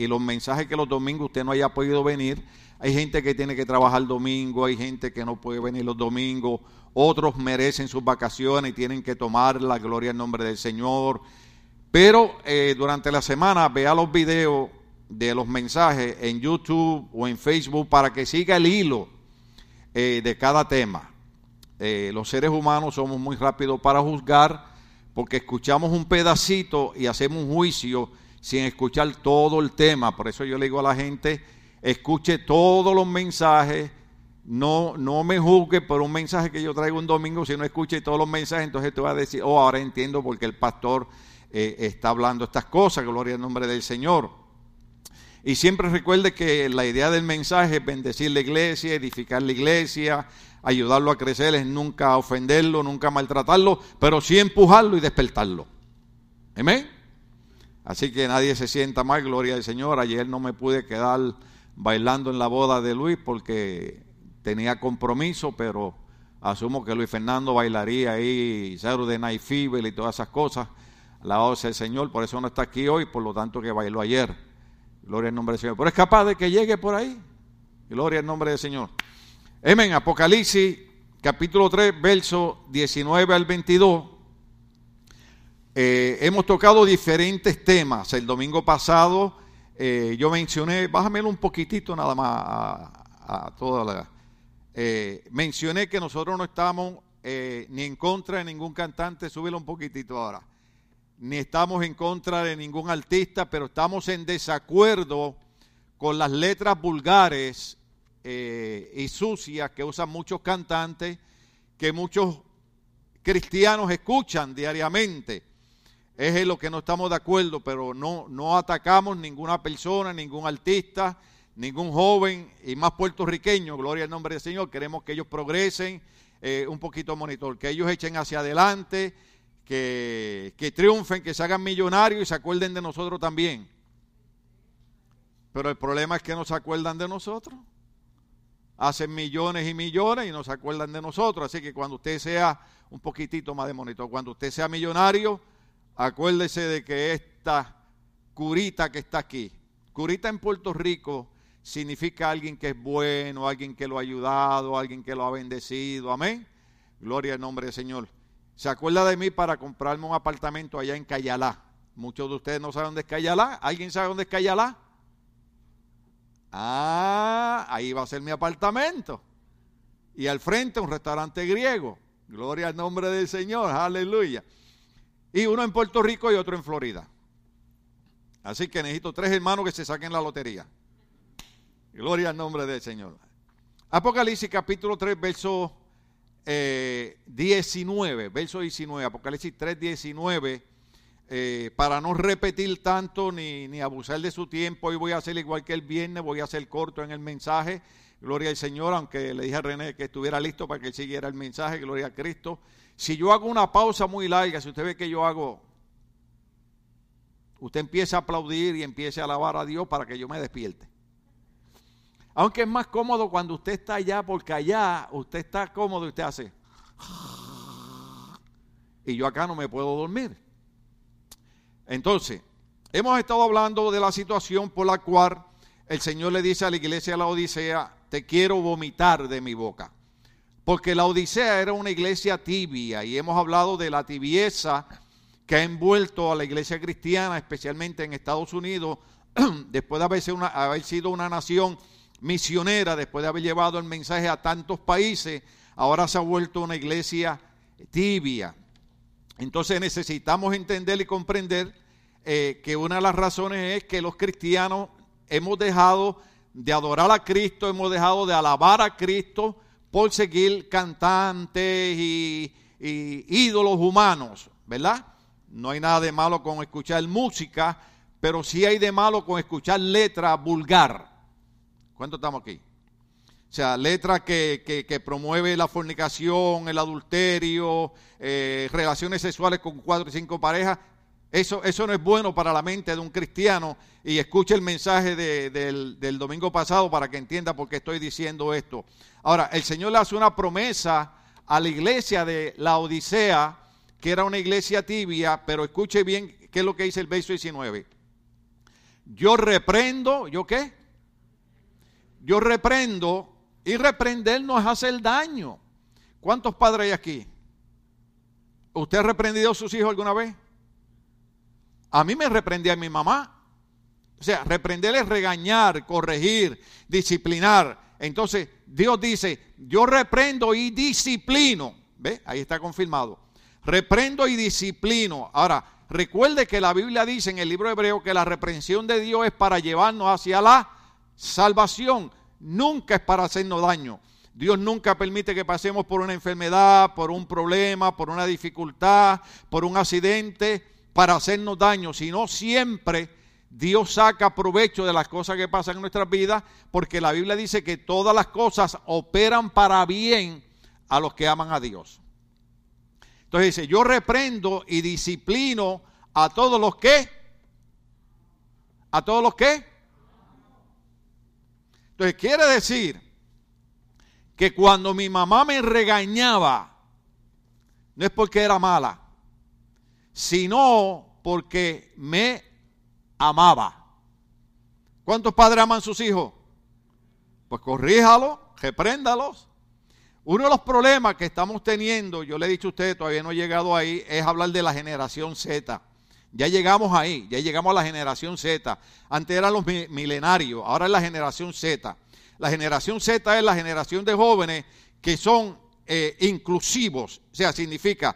y los mensajes que los domingos usted no haya podido venir. Hay gente que tiene que trabajar domingo, hay gente que no puede venir los domingos, otros merecen sus vacaciones y tienen que tomar la gloria en nombre del Señor. Pero eh, durante la semana vea los videos de los mensajes en YouTube o en Facebook para que siga el hilo eh, de cada tema. Eh, los seres humanos somos muy rápidos para juzgar porque escuchamos un pedacito y hacemos un juicio sin escuchar todo el tema. Por eso yo le digo a la gente, escuche todos los mensajes, no, no me juzgue por un mensaje que yo traigo un domingo, si no escuche todos los mensajes, entonces te va a decir, oh, ahora entiendo porque el pastor eh, está hablando estas cosas, gloria al nombre del Señor. Y siempre recuerde que la idea del mensaje es bendecir la iglesia, edificar la iglesia, ayudarlo a crecer, es nunca ofenderlo, nunca maltratarlo, pero sí empujarlo y despertarlo. Amén. Así que nadie se sienta mal, gloria al Señor. Ayer no me pude quedar bailando en la boda de Luis porque tenía compromiso, pero asumo que Luis Fernando bailaría ahí, de Night Fever y todas esas cosas. La sea el Señor, por eso no está aquí hoy, por lo tanto que bailó ayer. Gloria al nombre del Señor. Pero es capaz de que llegue por ahí. Gloria al nombre del Señor. Amén. Apocalipsis capítulo 3, verso 19 al 22. Eh, hemos tocado diferentes temas. El domingo pasado eh, yo mencioné, bájamelo un poquitito nada más a, toda la... Eh, mencioné que nosotros no estamos ni en contra de ningún cantante, súbelo un poquitito ahora ni estamos en contra de ningún artista, pero estamos en desacuerdo con las letras vulgares y sucias que usan muchos cantantes, que muchos cristianos escuchan diariamente. Es en lo que no estamos de acuerdo, pero no, no atacamos ninguna persona, ningún artista, ningún joven y más puertorriqueño, gloria al nombre del Señor. Queremos que ellos progresen eh, un poquito monitor, que ellos echen hacia adelante que, triunfen, que se hagan millonarios y se acuerden de nosotros también. Pero el problema es que no se acuerdan de nosotros. Hacen millones y millones y no se acuerdan de nosotros. Así que cuando usted sea un poquitito más de monitor, cuando usted sea millonario, acuérdese de que esta curita que está aquí, curita en Puerto Rico, significa alguien que es bueno, alguien que lo ha ayudado, alguien que lo ha bendecido. Amén. Gloria al nombre del Señor se acuerda de mí para comprarme un apartamento allá en Cayalá. Muchos de ustedes no saben dónde es Cayalá. ¿Alguien sabe dónde es Cayalá? Ah, ahí va a ser mi apartamento. Y al frente un restaurante griego. Gloria al nombre del Señor, aleluya. Y uno en Puerto Rico y otro en Florida. Así que necesito tres hermanos que se saquen la lotería. Gloria al nombre del Señor. Apocalipsis capítulo 3, verso 19, eh, verso 19, Apocalipsis 3, 19, eh, para no repetir tanto ni, ni, abusar de su tiempo, hoy voy a hacer igual que el viernes, voy a hacer corto en el mensaje, gloria al Señor, aunque le dije a René que estuviera listo para que siguiera el mensaje, gloria a Cristo. Si yo hago una pausa muy larga, si usted ve que yo hago, usted empieza a aplaudir y empiece a alabar a Dios para que yo me despierte. Aunque es más cómodo cuando usted está allá, porque allá usted está cómodo y usted hace. Y yo acá no me puedo dormir. Entonces, hemos estado hablando de la situación por la cual el Señor le dice a la iglesia de la Odisea, te quiero vomitar de mi boca. Porque la Odisea era una iglesia tibia y hemos hablado de la tibieza que ha envuelto a la iglesia cristiana, especialmente en Estados Unidos, después de haber sido una, haber sido una nación misionera, después de haber llevado el mensaje a tantos países, ahora se ha vuelto una iglesia tibia. Entonces necesitamos entender y comprender eh, que una de las razones es que los cristianos hemos dejado de adorar a Cristo, hemos dejado de alabar a Cristo por seguir cantantes y, ídolos humanos, ¿verdad? No hay nada de malo con escuchar música, pero sí hay de malo con escuchar letra vulgar. ¿Cuánto estamos aquí? O sea, letra que, que, promueve la fornicación, el adulterio, eh, relaciones sexuales con cuatro y cinco parejas. Eso, eso no es bueno para la mente de un cristiano. Y escuche el mensaje del, del domingo pasado para que entienda por qué estoy diciendo esto. Ahora, el Señor le hace una promesa a la iglesia de la Odisea, que era una iglesia tibia, pero escuche bien qué es lo que dice el verso 19 yo reprendo, ¿yo qué? Yo reprendo y reprender no es hacer daño. ¿Cuántos padres hay aquí? ¿Usted ha reprendido a sus hijos alguna vez? A mí me reprendía mi mamá. O sea, reprender es regañar, corregir, disciplinar. Entonces, Dios dice, yo reprendo y disciplino. ¿Ve? Ahí está confirmado. Reprendo y disciplino. Ahora, recuerde que la Biblia dice en el libro hebreo que la reprensión de Dios es para llevarnos hacia la salvación. Nunca es para hacernos daño. Dios nunca permite que pasemos por una enfermedad, por un problema, por una dificultad, por un accidente, para hacernos daño, sino siempre Dios saca provecho de las cosas que pasan en nuestras vidas, porque la Biblia dice que todas las cosas operan para bien a los que aman a Dios. Entonces dice, yo reprendo y disciplino a todos los que, a todos los que. Entonces quiere decir que cuando mi mamá me regañaba, no es porque era mala, sino porque me amaba. ¿Cuántos padres aman a sus hijos? Pues corríjalos, repréndalos. Uno de los problemas que estamos teniendo, yo le he dicho a usted, todavía no he llegado ahí, es hablar de la generación Z. Ya llegamos ahí, ya llegamos a la generación Z. Antes eran los milenarios, ahora es la generación Z. La generación Z es la generación de jóvenes que son eh, inclusivos. O sea, significa,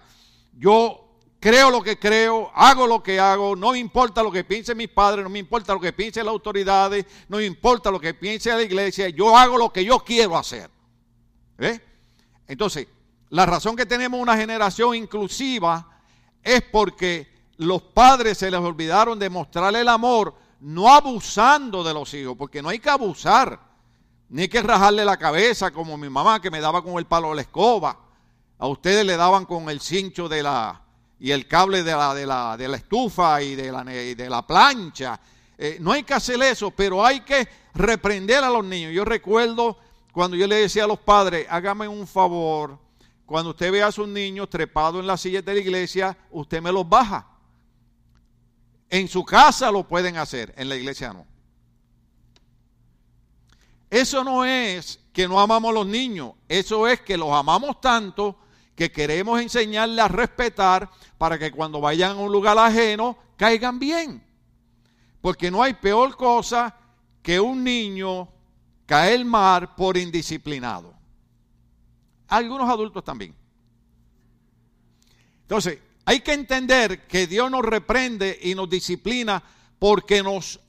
yo creo lo que creo, hago lo que hago, no me importa lo que piensen mis padres, no me importa lo que piensen las autoridades, no me importa lo que piense la iglesia, yo hago lo que yo quiero hacer. Entonces, la razón que tenemos una generación inclusiva es porque los padres se les olvidaron de mostrarle el amor, no abusando de los hijos, porque no hay que abusar, ni hay que rajarle la cabeza como mi mamá que me daba con el palo de la escoba. A ustedes le daban con el cincho de la, y el cable de la, de la, de la estufa y de la, de la plancha. Eh, no hay que hacer eso, pero hay que reprender a los niños. Yo recuerdo cuando yo le decía a los padres, hágame un favor, cuando usted vea a sus niños trepados en la silla de la iglesia, usted me los baja. En su casa lo pueden hacer, en la iglesia no. Eso no es que no amamos a los niños, eso es que los amamos tanto que queremos enseñarle a respetar para que cuando vayan a un lugar ajeno caigan bien. Porque no hay peor cosa que un niño caer mar por indisciplinado. Algunos adultos también. Entonces, hay que entender que Dios nos reprende y nos disciplina porque nos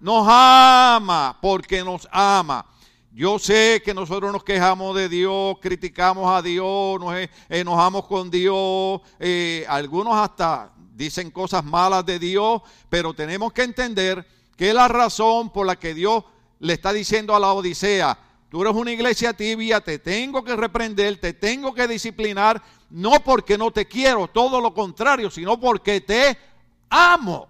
nos ama, porque nos ama. Yo sé que nosotros nos quejamos de Dios, criticamos a Dios, nos e, enojamos con Dios, eh, algunos hasta dicen cosas malas de Dios, pero tenemos que entender que la razón por la que Dios le está diciendo a la Odisea, tú eres una iglesia tibia, te tengo que reprender, te tengo que disciplinar, no porque no te quiero, todo lo contrario, sino porque te amo.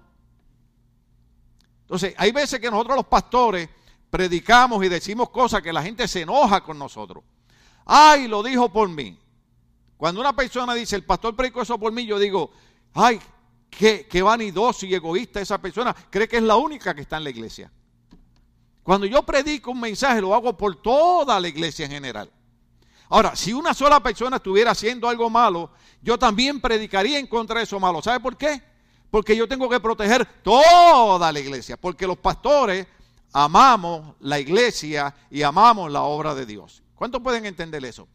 Entonces, hay veces que nosotros los pastores predicamos y decimos cosas que la gente se enoja con nosotros. Ay, lo dijo por mí. Cuando una persona dice, el pastor predicó eso por mí, yo digo, ay, qué, qué vanidoso y egoísta esa persona. Cree que es la única que está en la iglesia. Cuando yo predico un mensaje, lo hago por toda la iglesia en general. Ahora, si una sola persona estuviera haciendo algo malo, yo también predicaría en contra de eso malo. ¿Sabe por qué? Porque yo tengo que proteger toda la iglesia. Porque los pastores amamos la iglesia y amamos la obra de Dios. ¿Cuántos pueden entender eso?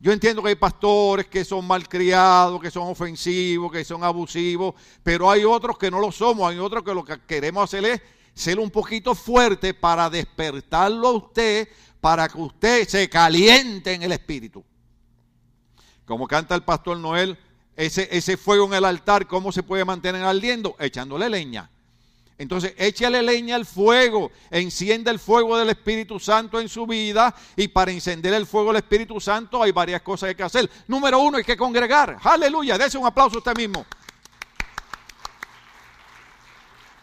Yo entiendo que hay pastores que son malcriados, que son ofensivos, que son abusivos, pero hay otros que no lo somos, hay otros que lo que queremos hacer es ser un poquito fuerte para despertarlo a usted, para que usted se caliente en el espíritu. Como canta el pastor Noel, ese, ese fuego en el altar, ¿cómo se puede mantener ardiendo? Echándole leña. Entonces, échale leña al fuego, enciende el fuego del Espíritu Santo en su vida y para encender el fuego del Espíritu Santo hay varias cosas que hay que hacer. Número uno, hay que congregar. Aleluya, dése un aplauso a usted mismo.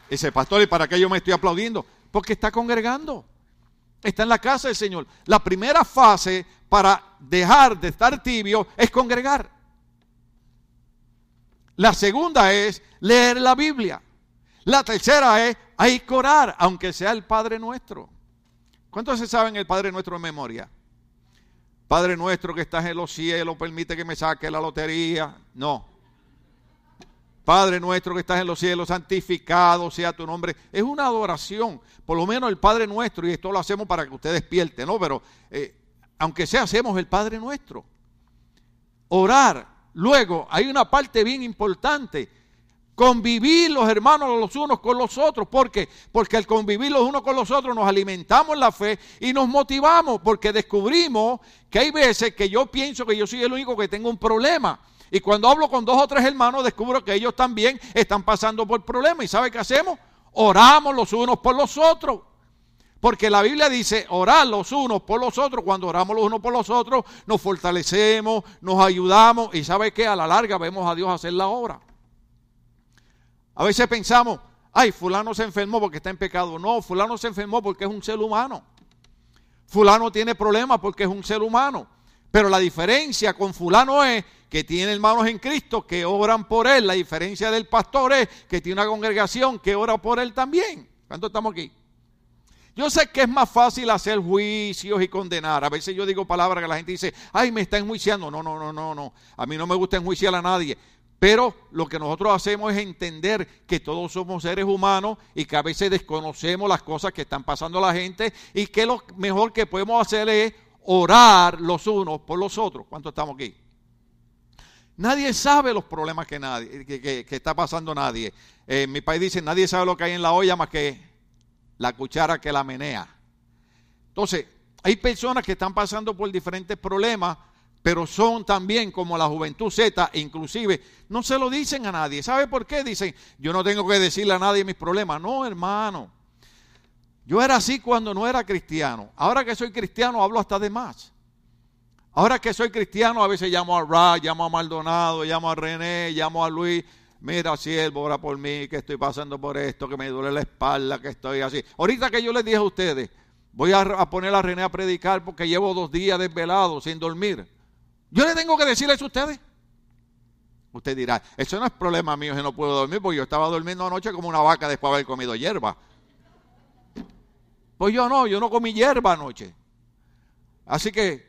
Dice, pastor, ¿y para qué yo me estoy aplaudiendo? Porque está congregando. Está en la casa del Señor. La primera fase para dejar de estar tibio es congregar. La segunda es leer la Biblia. La tercera es, hay que orar, aunque sea el Padre nuestro. ¿Cuántos se saben el Padre nuestro en memoria? Padre nuestro que estás en los cielos, permite que me saque la lotería. No. Padre nuestro que estás en los cielos, santificado sea tu nombre. Es una adoración, por lo menos el Padre nuestro, y esto lo hacemos para que usted despierte, ¿no? Pero eh, aunque sea, hacemos el Padre nuestro. Orar. Luego, hay una parte bien importante convivir los hermanos los unos con los otros. ¿Por qué? Porque al convivir los unos con los otros nos alimentamos la fe y nos motivamos porque descubrimos que hay veces que yo pienso que yo soy el único que tengo un problema. Y cuando hablo con dos o tres hermanos descubro que ellos también están pasando por problemas. ¿Y sabe qué hacemos? Oramos los unos por los otros. Porque la Biblia dice orar los unos por los otros. Cuando oramos los unos por los otros, nos fortalecemos, nos ayudamos. Y sabe que a la larga vemos a Dios hacer la obra. A veces pensamos, ay, fulano se enfermó porque está en pecado. No, fulano se enfermó porque es un ser humano. Fulano tiene problemas porque es un ser humano. Pero la diferencia con fulano es que tiene hermanos en Cristo que oran por él. La diferencia del pastor es que tiene una congregación que ora por él también. ¿Cuánto estamos aquí? Yo sé que es más fácil hacer juicios y condenar. A veces yo digo palabras que la gente dice, ay, me está enjuiciando. No, no, no, no, no. A mí no me gusta enjuiciar a nadie. Pero lo que nosotros hacemos es entender que todos somos seres humanos y que a veces desconocemos las cosas que están pasando a la gente y que lo mejor que podemos hacer es orar los unos por los otros. ¿Cuántos estamos aquí? Nadie sabe los problemas que, nadie, que, está pasando nadie. En eh, mi país dice, nadie sabe lo que hay en la olla más que la cuchara que la menea. Entonces, hay personas que están pasando por diferentes problemas pero son también como la juventud Z, inclusive no se lo dicen a nadie. ¿Sabe por qué? Dicen, yo no tengo que decirle a nadie mis problemas. No, hermano. Yo era así cuando no era cristiano. Ahora que soy cristiano hablo hasta de más. Ahora que soy cristiano a veces llamo a Ra, llamo a Maldonado, llamo a René, llamo a Luis. Mira, siervo, ora por mí, que estoy pasando por esto, que me duele la espalda, que estoy así. Ahorita que yo les dije a ustedes, voy a, a poner a René a predicar porque llevo dos días desvelado, sin dormir. Yo le tengo que decir eso a ustedes. Usted dirá, eso no es problema mío si no puedo dormir, porque yo estaba durmiendo anoche como una vaca después de haber comido hierba. Pues yo no, yo no comí hierba anoche. Así que,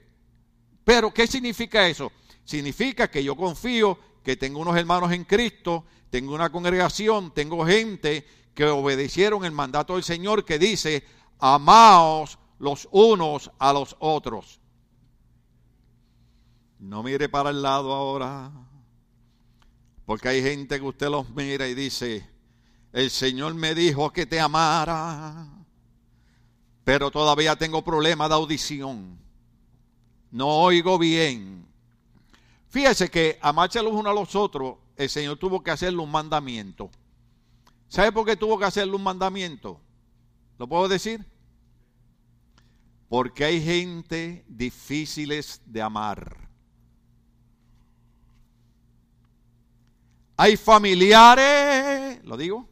pero ¿qué significa eso? Significa que yo confío que tengo unos hermanos en Cristo, tengo una congregación, tengo gente que obedecieron el mandato del Señor que dice, amaos los unos a los otros. No mire para el lado ahora. Porque hay gente que usted los mira y dice, el Señor me dijo que te amara, pero todavía tengo problemas de audición. No oigo bien. Fíjese que amarse los unos a los otros, el Señor tuvo que hacerle un mandamiento. ¿Sabe por qué tuvo que hacerle un mandamiento? ¿Lo puedo decir? Porque hay gente difíciles de amar. Hay familiares, lo digo,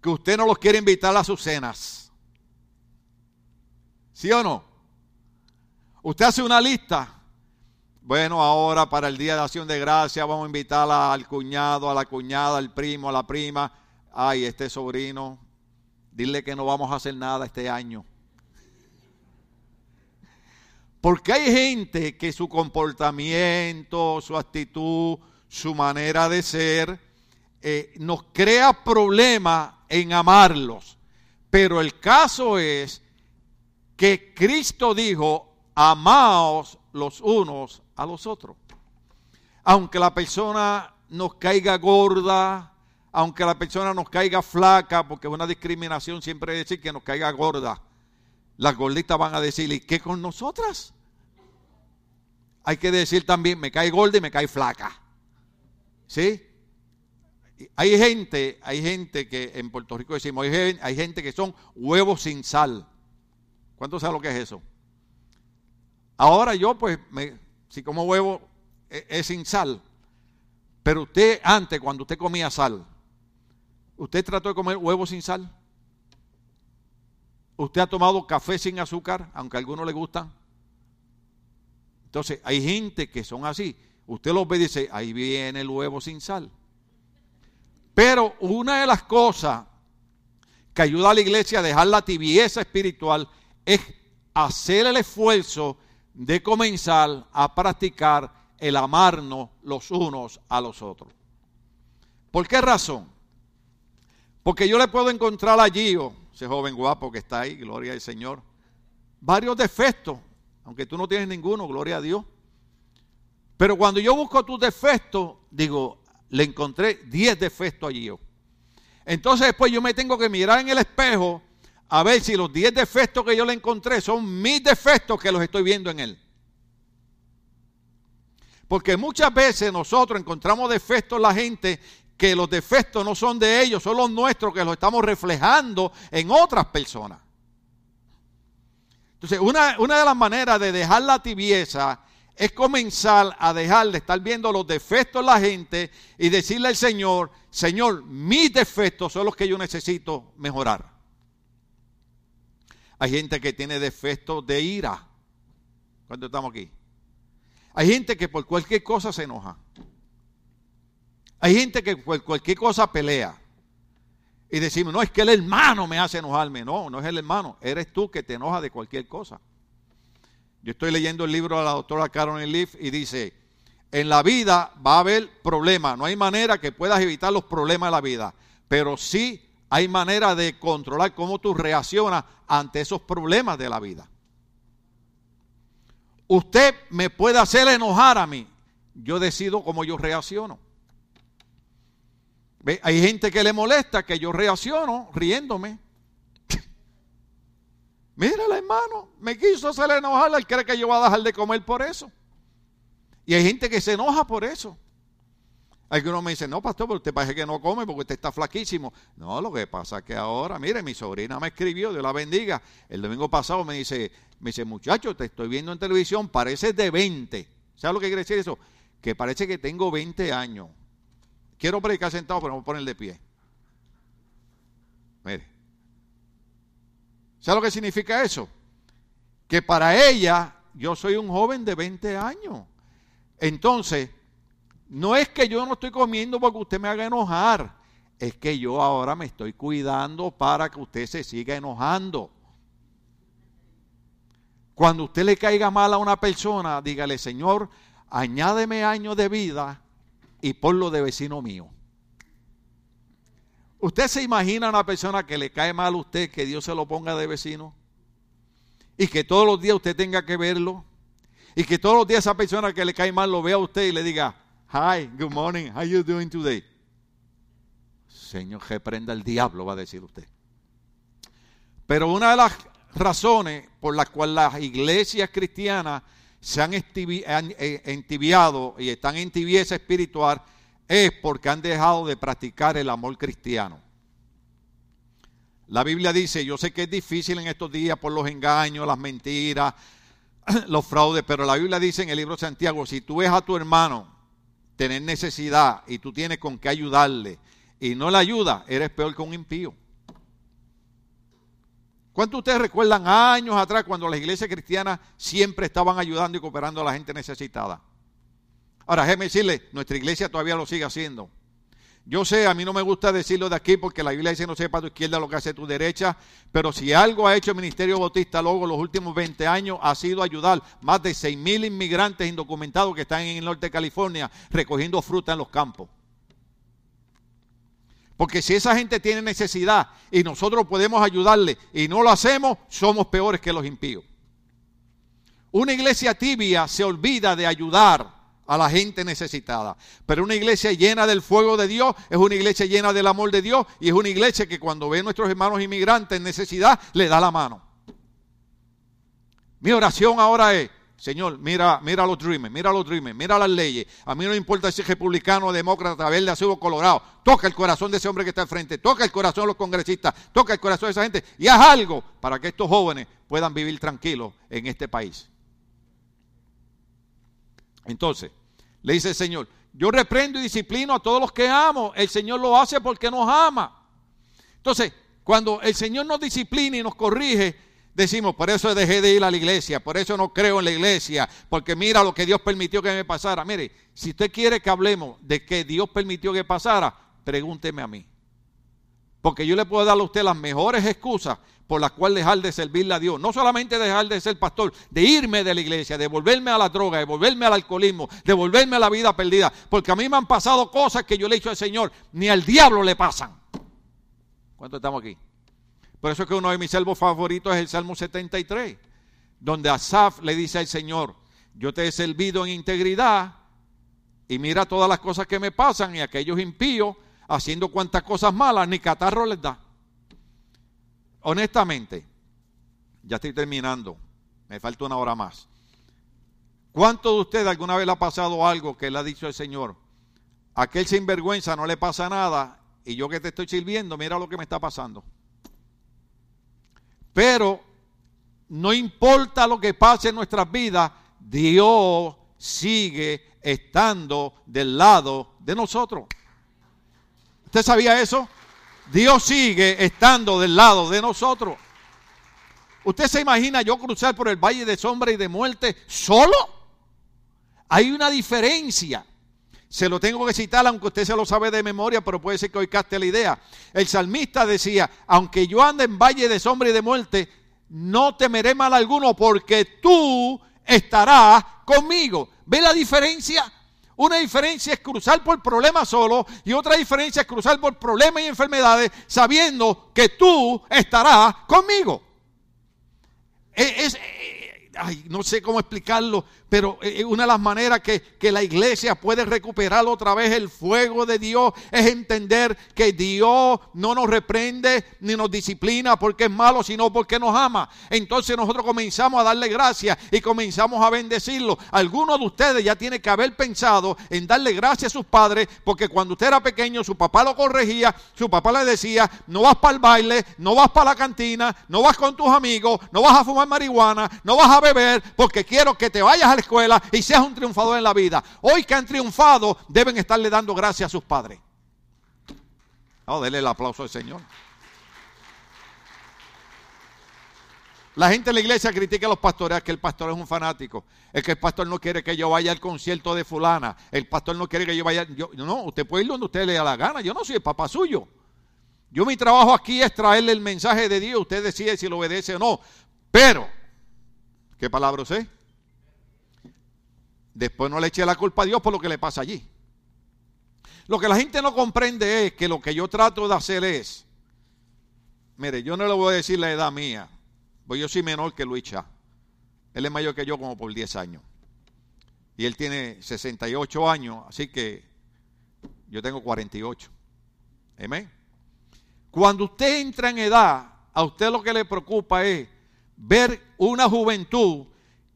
que usted no los quiere invitar a sus cenas. ¿Sí o no? Usted hace una lista. Bueno, ahora para el Día de Acción de Gracia vamos a invitar al cuñado, a la cuñada, al primo, a la prima. Ay, este sobrino, dile que no vamos a hacer nada este año. Porque hay gente que su comportamiento, su actitud, su manera de ser, eh, nos crea problemas en amarlos. Pero el caso es que Cristo dijo, amaos los unos a los otros. Aunque la persona nos caiga gorda, aunque la persona nos caiga flaca, porque una discriminación siempre es decir que nos caiga gorda. Las gorditas van a decir, ¿y qué con nosotras? Hay que decir también, me cae gorda y me cae flaca. ¿Sí? Hay gente, hay gente que en Puerto Rico decimos, hay gente que son huevos sin sal. ¿Cuánto sabe lo que es eso? Ahora yo pues, si como huevo es, es sin sal. Pero usted antes, cuando usted comía sal, ¿usted trató de comer huevo sin sal? ¿Usted ha tomado café sin azúcar, aunque a algunos le gustan? Entonces, hay gente que son así. Usted los ve y dice, ahí viene el huevo sin sal. Pero una de las cosas que ayuda a la iglesia a dejar la tibieza espiritual es hacer el esfuerzo de comenzar a practicar el amarnos los unos a los otros. ¿Por qué razón? Porque yo le puedo encontrar allí, oh, ese joven guapo que está ahí, gloria al Señor, varios defectos, aunque tú no tienes ninguno, gloria a Dios. Pero cuando yo busco tus defectos, digo, le encontré 10 defectos allí. Entonces después yo me tengo que mirar en el espejo a ver si los 10 defectos que yo le encontré son mis defectos que los estoy viendo en él. Porque muchas veces nosotros encontramos defectos en la gente que los defectos no son de ellos, son los nuestros que los estamos reflejando en otras personas. Entonces, una, una de las maneras de dejar la tibieza es comenzar a dejar de estar viendo los defectos de la gente y decirle al Señor, Señor, mis defectos son los que yo necesito mejorar. Hay gente que tiene defectos de ira. cuando estamos aquí? Hay gente que por cualquier cosa se enoja. Hay gente que por cualquier cosa pelea. Y decimos, no, es que el hermano me hace enojarme. No, no es el hermano. Eres tú que te enojas de cualquier cosa. Yo estoy leyendo el libro de la doctora Carolyn Leaf y dice, en la vida va a haber problemas, no hay manera que puedas evitar los problemas de la vida, pero sí hay manera de controlar cómo tú reaccionas ante esos problemas de la vida. Usted me puede hacer enojar a mí, yo decido cómo yo reacciono. ¿Ve? Hay gente que le molesta que yo reacciono riéndome. Mírale, hermano, me quiso hacer enojar, él cree que yo voy a dejar de comer por eso. Y hay gente que se enoja por eso. Algunos me dicen, no, pastor, pero usted parece que no come porque usted está flaquísimo. No, lo que pasa es que ahora, mire, mi sobrina me escribió, Dios la bendiga. El domingo pasado me dice, me dice, muchacho, te estoy viendo en televisión, pareces de 20. ¿Sabes lo que quiere decir eso? Que parece que tengo 20 años. Quiero predicar sentado, pero no voy a poner de pie. Mire. ¿Sabe lo que significa eso? Que para ella yo soy un joven de 20 años. Entonces, no es que yo no estoy comiendo porque usted me haga enojar, es que yo ahora me estoy cuidando para que usted se siga enojando. Cuando usted le caiga mal a una persona, dígale, Señor, añádeme años de vida y ponlo de vecino mío. ¿Usted se imagina a una persona que le cae mal a usted, que Dios se lo ponga de vecino? Y que todos los días usted tenga que verlo. Y que todos los días esa persona que le cae mal lo vea a usted y le diga, Hi, good morning, how you doing today? Señor, que prenda el diablo, va a decir usted. Pero una de las razones por las cuales las iglesias cristianas se han eh, entibiado y están en tibieza espiritual es porque han dejado de practicar el amor cristiano. La Biblia dice, yo sé que es difícil en estos días por los engaños, las mentiras, los fraudes, pero la Biblia dice en el libro de Santiago, si tú ves a tu hermano tener necesidad y tú tienes con qué ayudarle y no le ayuda, eres peor que un impío. ¿Cuántos ustedes recuerdan años atrás cuando las iglesias cristianas siempre estaban ayudando y cooperando a la gente necesitada? Ahora, déjeme decirle, nuestra iglesia todavía lo sigue haciendo. Yo sé, a mí no me gusta decirlo de aquí porque la Biblia dice no sepa tu izquierda lo que hace tu derecha, pero si algo ha hecho el Ministerio Bautista luego los últimos 20 años ha sido ayudar más de 6 mil inmigrantes indocumentados que están en el norte de California recogiendo fruta en los campos. Porque si esa gente tiene necesidad y nosotros podemos ayudarle y no lo hacemos, somos peores que los impíos. Una iglesia tibia se olvida de ayudar a la gente necesitada. Pero una iglesia llena del fuego de Dios es una iglesia llena del amor de Dios y es una iglesia que cuando ve a nuestros hermanos inmigrantes en necesidad, le da la mano. Mi oración ahora es, Señor, mira, mira los dreamers, mira los dreamers, mira las leyes. A mí no importa si es republicano, demócrata, verde, azul o colorado. Toca el corazón de ese hombre que está al frente, toca el corazón de los congresistas, toca el corazón de esa gente y haz algo para que estos jóvenes puedan vivir tranquilos en este país. Entonces, le dice el Señor, yo reprendo y disciplino a todos los que amo. El Señor lo hace porque nos ama. Entonces, cuando el Señor nos disciplina y nos corrige, decimos, por eso dejé de ir a la iglesia, por eso no creo en la iglesia, porque mira lo que Dios permitió que me pasara. Mire, si usted quiere que hablemos de que Dios permitió que pasara, pregúnteme a mí. Porque yo le puedo dar a usted las mejores excusas por las cuales dejar de servirle a Dios. No solamente dejar de ser pastor, de irme de la iglesia, de volverme a la droga, de volverme al alcoholismo, de volverme a la vida perdida. Porque a mí me han pasado cosas que yo le he dicho al Señor, ni al diablo le pasan. ¿Cuántos estamos aquí? Por eso es que uno de mis salmos favoritos es el Salmo 73, donde Asaf le dice al Señor, yo te he servido en integridad y mira todas las cosas que me pasan y aquellos impíos haciendo cuantas cosas malas, ni catarro les da. Honestamente, ya estoy terminando, me falta una hora más. ¿Cuántos de ustedes alguna vez le ha pasado algo que le ha dicho el Señor? Aquel sinvergüenza no le pasa nada y yo que te estoy sirviendo, mira lo que me está pasando. Pero no importa lo que pase en nuestras vidas, Dios sigue estando del lado de nosotros. ¿Usted sabía eso? Dios sigue estando del lado de nosotros. ¿Usted se imagina yo cruzar por el valle de sombra y de muerte solo? Hay una diferencia. Se lo tengo que citar, aunque usted se lo sabe de memoria, pero puede ser que hoy caste la idea. El salmista decía, aunque yo ande en valle de sombra y de muerte, no temeré mal alguno, porque tú estarás conmigo. ¿Ve la diferencia? Una diferencia es cruzar por problemas solo y otra diferencia es cruzar por problemas y enfermedades sabiendo que tú estarás conmigo. Es, no sé cómo explicarlo, pero eh, eh, una de las maneras que, que, la iglesia puede recuperar otra vez el fuego de Dios es entender que Dios no nos reprende ni nos disciplina porque es malo, sino porque nos ama. Entonces nosotros comenzamos a darle gracias y comenzamos a bendecirlo. Algunos de ustedes ya tienen que haber pensado en darle gracias a sus padres porque cuando usted era pequeño su papá lo corregía, su papá le decía, no vas para el baile, no vas para la cantina, no vas con tus amigos, no vas a fumar marihuana, no vas a beber porque quiero que te vayas a la escuela y seas un triunfador en la vida. Hoy que han triunfado, deben estarle dando gracias a sus padres. Vamos, denle el aplauso al Señor. La gente en la iglesia critica a los pastores, que el pastor es un fanático, es que el pastor no quiere que yo vaya al concierto de fulana, el pastor no quiere que yo vaya, yo, no, usted puede ir donde usted le da la gana, yo no soy el papá suyo. Yo mi trabajo aquí es traerle el mensaje de Dios, usted decide si lo obedece o no, pero, ¿qué palabra usted? Después no le eche la culpa a Dios por lo que le pasa allí. Lo que la gente no comprende es que lo que yo trato de hacer es, mire, yo no le voy a decir la edad mía, pues yo soy menor que Luis Él es mayor que yo como por 10 años. Y él tiene 68 años, así que yo tengo 48. Amén. Cuando usted entra en edad, a usted lo que le preocupa es ver una juventud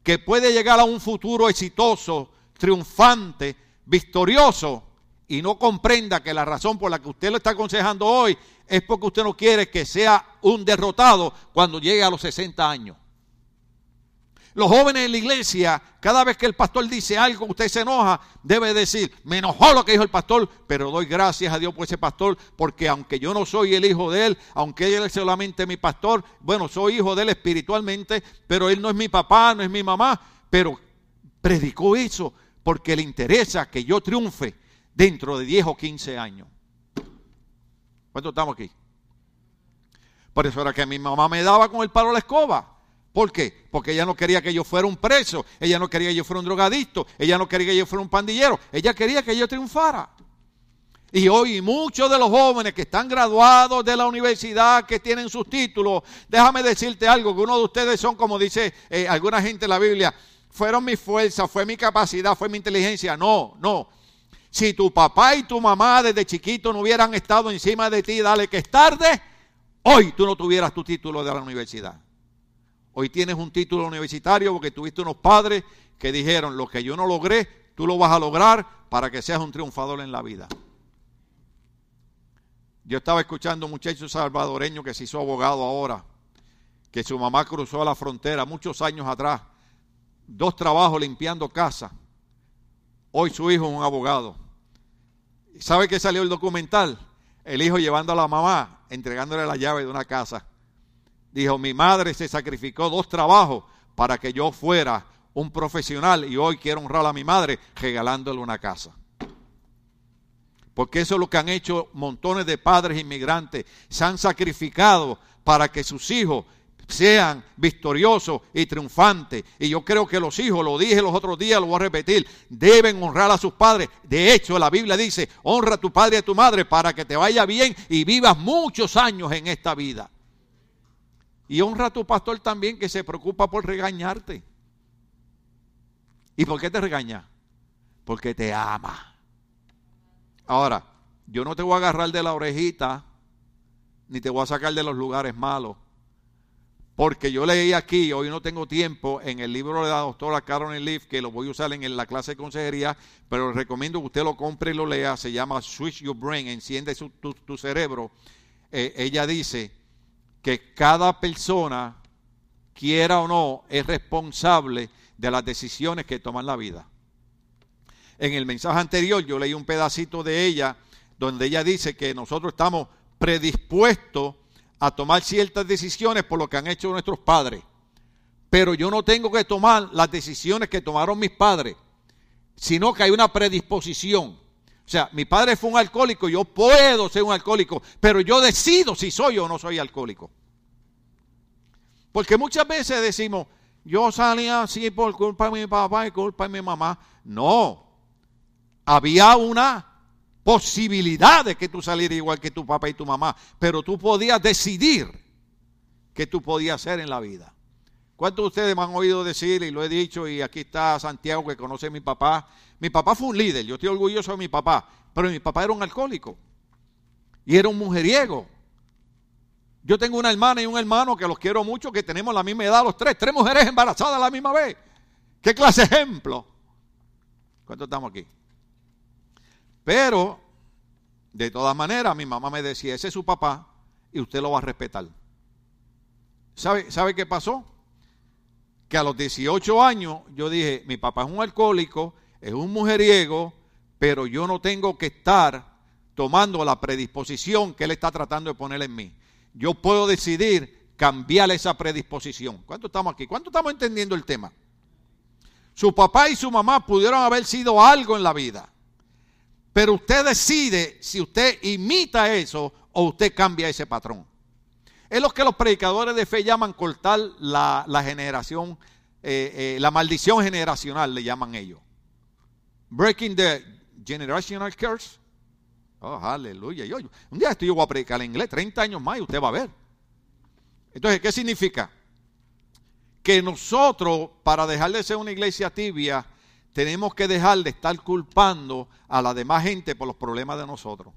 que puede llegar a un futuro exitoso, triunfante, victorioso, y no comprenda que la razón por la que usted lo está aconsejando hoy es porque usted no quiere que sea un derrotado cuando llegue a los 60 años. Los jóvenes en la iglesia, cada vez que el pastor dice algo, usted se enoja, debe decir, me enojó lo que dijo el pastor, pero doy gracias a Dios por ese pastor, porque aunque yo no soy el hijo de él, aunque él es solamente mi pastor, bueno, soy hijo de él espiritualmente, pero él no es mi papá, no es mi mamá, pero predicó eso porque le interesa que yo triunfe dentro de 10 o 15 años. ¿Cuánto estamos aquí? Por eso era que mi mamá me daba con el palo a la escoba. ¿Por qué? Porque ella no quería que yo fuera un preso, ella no quería que yo fuera un drogadicto, ella no quería que yo fuera un pandillero, ella quería que yo triunfara. Y hoy muchos de los jóvenes que están graduados de la universidad, que tienen sus títulos, déjame decirte algo, que uno de ustedes son, como dice eh, alguna gente en la Biblia, fueron mi fuerza, fue mi capacidad, fue mi inteligencia. No, no. Si tu papá y tu mamá desde chiquito no hubieran estado encima de ti, dale que es tarde, hoy tú no tuvieras tu título de la universidad. Hoy tienes un título universitario porque tuviste unos padres que dijeron, lo que yo no logré, tú lo vas a lograr para que seas un triunfador en la vida. Yo estaba escuchando a un muchacho salvadoreño que se hizo abogado ahora, que su mamá cruzó la frontera muchos años atrás, dos trabajos limpiando casa. Hoy su hijo es un abogado. ¿Sabe qué salió el documental? El hijo llevando a la mamá, entregándole la llave de una casa. Dijo, mi madre se sacrificó dos trabajos para que yo fuera un profesional y hoy quiero honrar a mi madre regalándole una casa. Porque eso es lo que han hecho montones de padres inmigrantes. Se han sacrificado para que sus hijos sean victoriosos y triunfantes. Y yo creo que los hijos, lo dije los otros días, lo voy a repetir, deben honrar a sus padres. De hecho, la Biblia dice, honra a tu padre y a tu madre para que te vaya bien y vivas muchos años en esta vida. Y honra a tu pastor también que se preocupa por regañarte. ¿Y por qué te regaña? Porque te ama. Ahora, yo no te voy a agarrar de la orejita, ni te voy a sacar de los lugares malos. Porque yo leí aquí, hoy no tengo tiempo, en el libro de la doctora Carolyn Leaf, que lo voy a usar en la clase de consejería, pero les recomiendo que usted lo compre y lo lea, se llama Switch Your Brain, enciende tu, cerebro. Eh, ella dice que cada persona, quiera o no, es responsable de las decisiones que toman la vida. En el mensaje anterior yo leí un pedacito de ella donde ella dice que nosotros estamos predispuestos a tomar ciertas decisiones por lo que han hecho nuestros padres. Pero yo no tengo que tomar las decisiones que tomaron mis padres, sino que hay una predisposición. O sea, mi padre fue un alcohólico, yo puedo ser un alcohólico, pero yo decido si soy o no soy alcohólico. Porque muchas veces decimos, yo salía así por culpa de mi papá y culpa de mi mamá. No, había una posibilidad de que tú salieras igual que tu papá y tu mamá, pero tú podías decidir qué tú podías hacer en la vida. ¿Cuántos de ustedes me han oído decir, y lo he dicho, y aquí está Santiago que conoce a mi papá? Mi papá fue un líder, yo estoy orgulloso de mi papá, pero mi papá era un alcohólico y era un mujeriego. Yo tengo una hermana y un hermano que los quiero mucho, que tenemos la misma edad los tres, tres mujeres embarazadas a la misma vez. ¿Qué clase de ejemplo? ¿Cuántos estamos aquí? Pero, de todas maneras, mi mamá me decía, ese es su papá y usted lo va a respetar. ¿Sabe, ¿Sabe qué pasó? Que a los 18 años yo dije, mi papá es un alcohólico, es un mujeriego, pero yo no tengo que estar tomando la predisposición que él está tratando de poner en mí. Yo puedo decidir cambiar esa predisposición. ¿Cuánto estamos aquí? ¿Cuánto estamos entendiendo el tema? Su papá y su mamá pudieron haber sido algo en la vida. Pero usted decide si usted imita eso o usted cambia ese patrón. Es lo que los predicadores de fe llaman cortar la, generación, eh, eh, la maldición generacional, le llaman ellos. Breaking the generational curse. Oh, aleluya. un día estoy yo voy a predicar en inglés, 30 años más y usted va a ver. Entonces, ¿qué significa? Que nosotros, para dejar de ser una iglesia tibia, tenemos que dejar de estar culpando a la demás gente por los problemas de nosotros.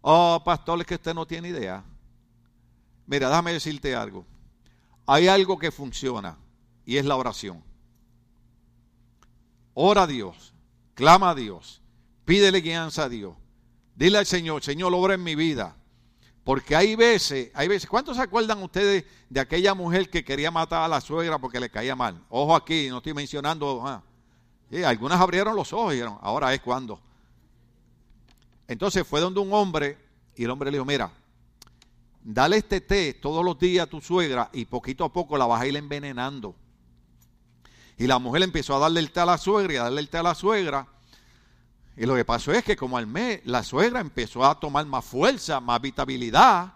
Oh, pastor, es que usted no tiene idea. Mira, déjame decirte algo. Hay algo que funciona y es la oración. Ora a Dios, clama a Dios, pídele guianza a Dios. Dile al Señor, Señor, obra en mi vida. Porque hay veces, hay veces, ¿cuántos se acuerdan ustedes de aquella mujer que quería matar a la suegra porque le caía mal? Ojo aquí, no estoy mencionando. Ah. algunas abrieron los ojos y dijeron, ahora es cuando. Entonces fue donde un hombre y el hombre le dijo, mira, dale este té todos los días a tu suegra y poquito a poco la vas a ir envenenando. Y la mujer empezó a darle el té a la suegra y a darle el té a la suegra. Y lo que pasó es que como al mes la suegra empezó a tomar más fuerza, más vitabilidad,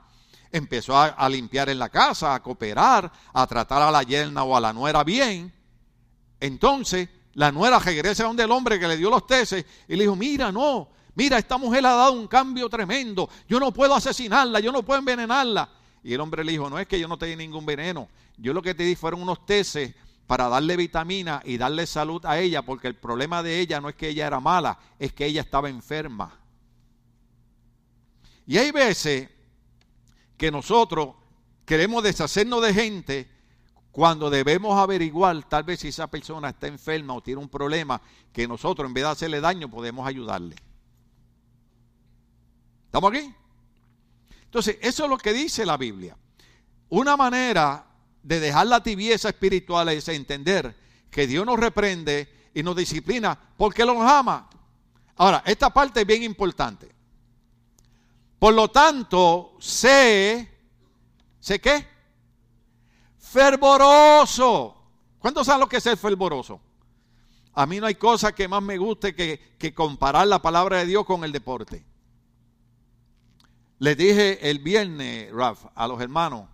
empezó a, limpiar en la casa, a cooperar, a tratar a la yerna o a la nuera bien. Entonces la nuera regresa donde el hombre que le dio los teces y le dijo, mira, no, mira, esta mujer ha dado un cambio tremendo, yo no puedo asesinarla, yo no puedo envenenarla. Y el hombre le dijo, no es que yo no te di ningún veneno, yo lo que te di fueron unos teces para darle vitamina y darle salud a ella, porque el problema de ella no es que ella era mala, es que ella estaba enferma. Y hay veces que nosotros queremos deshacernos de gente cuando debemos averiguar tal vez si esa persona está enferma o tiene un problema que nosotros en vez de hacerle daño podemos ayudarle. ¿Estamos aquí? Entonces, eso es lo que dice la Biblia. Una manera de dejar la tibieza espiritual es entender que Dios nos reprende y nos disciplina porque los ama. Ahora, esta parte es bien importante. Por lo tanto, sé, ¿sé qué? Fervoroso. ¿Cuántos saben lo que es ser fervoroso? A mí no hay cosa que más me guste que, que comparar la palabra de Dios con el deporte. Les dije el viernes, Raf, a los hermanos,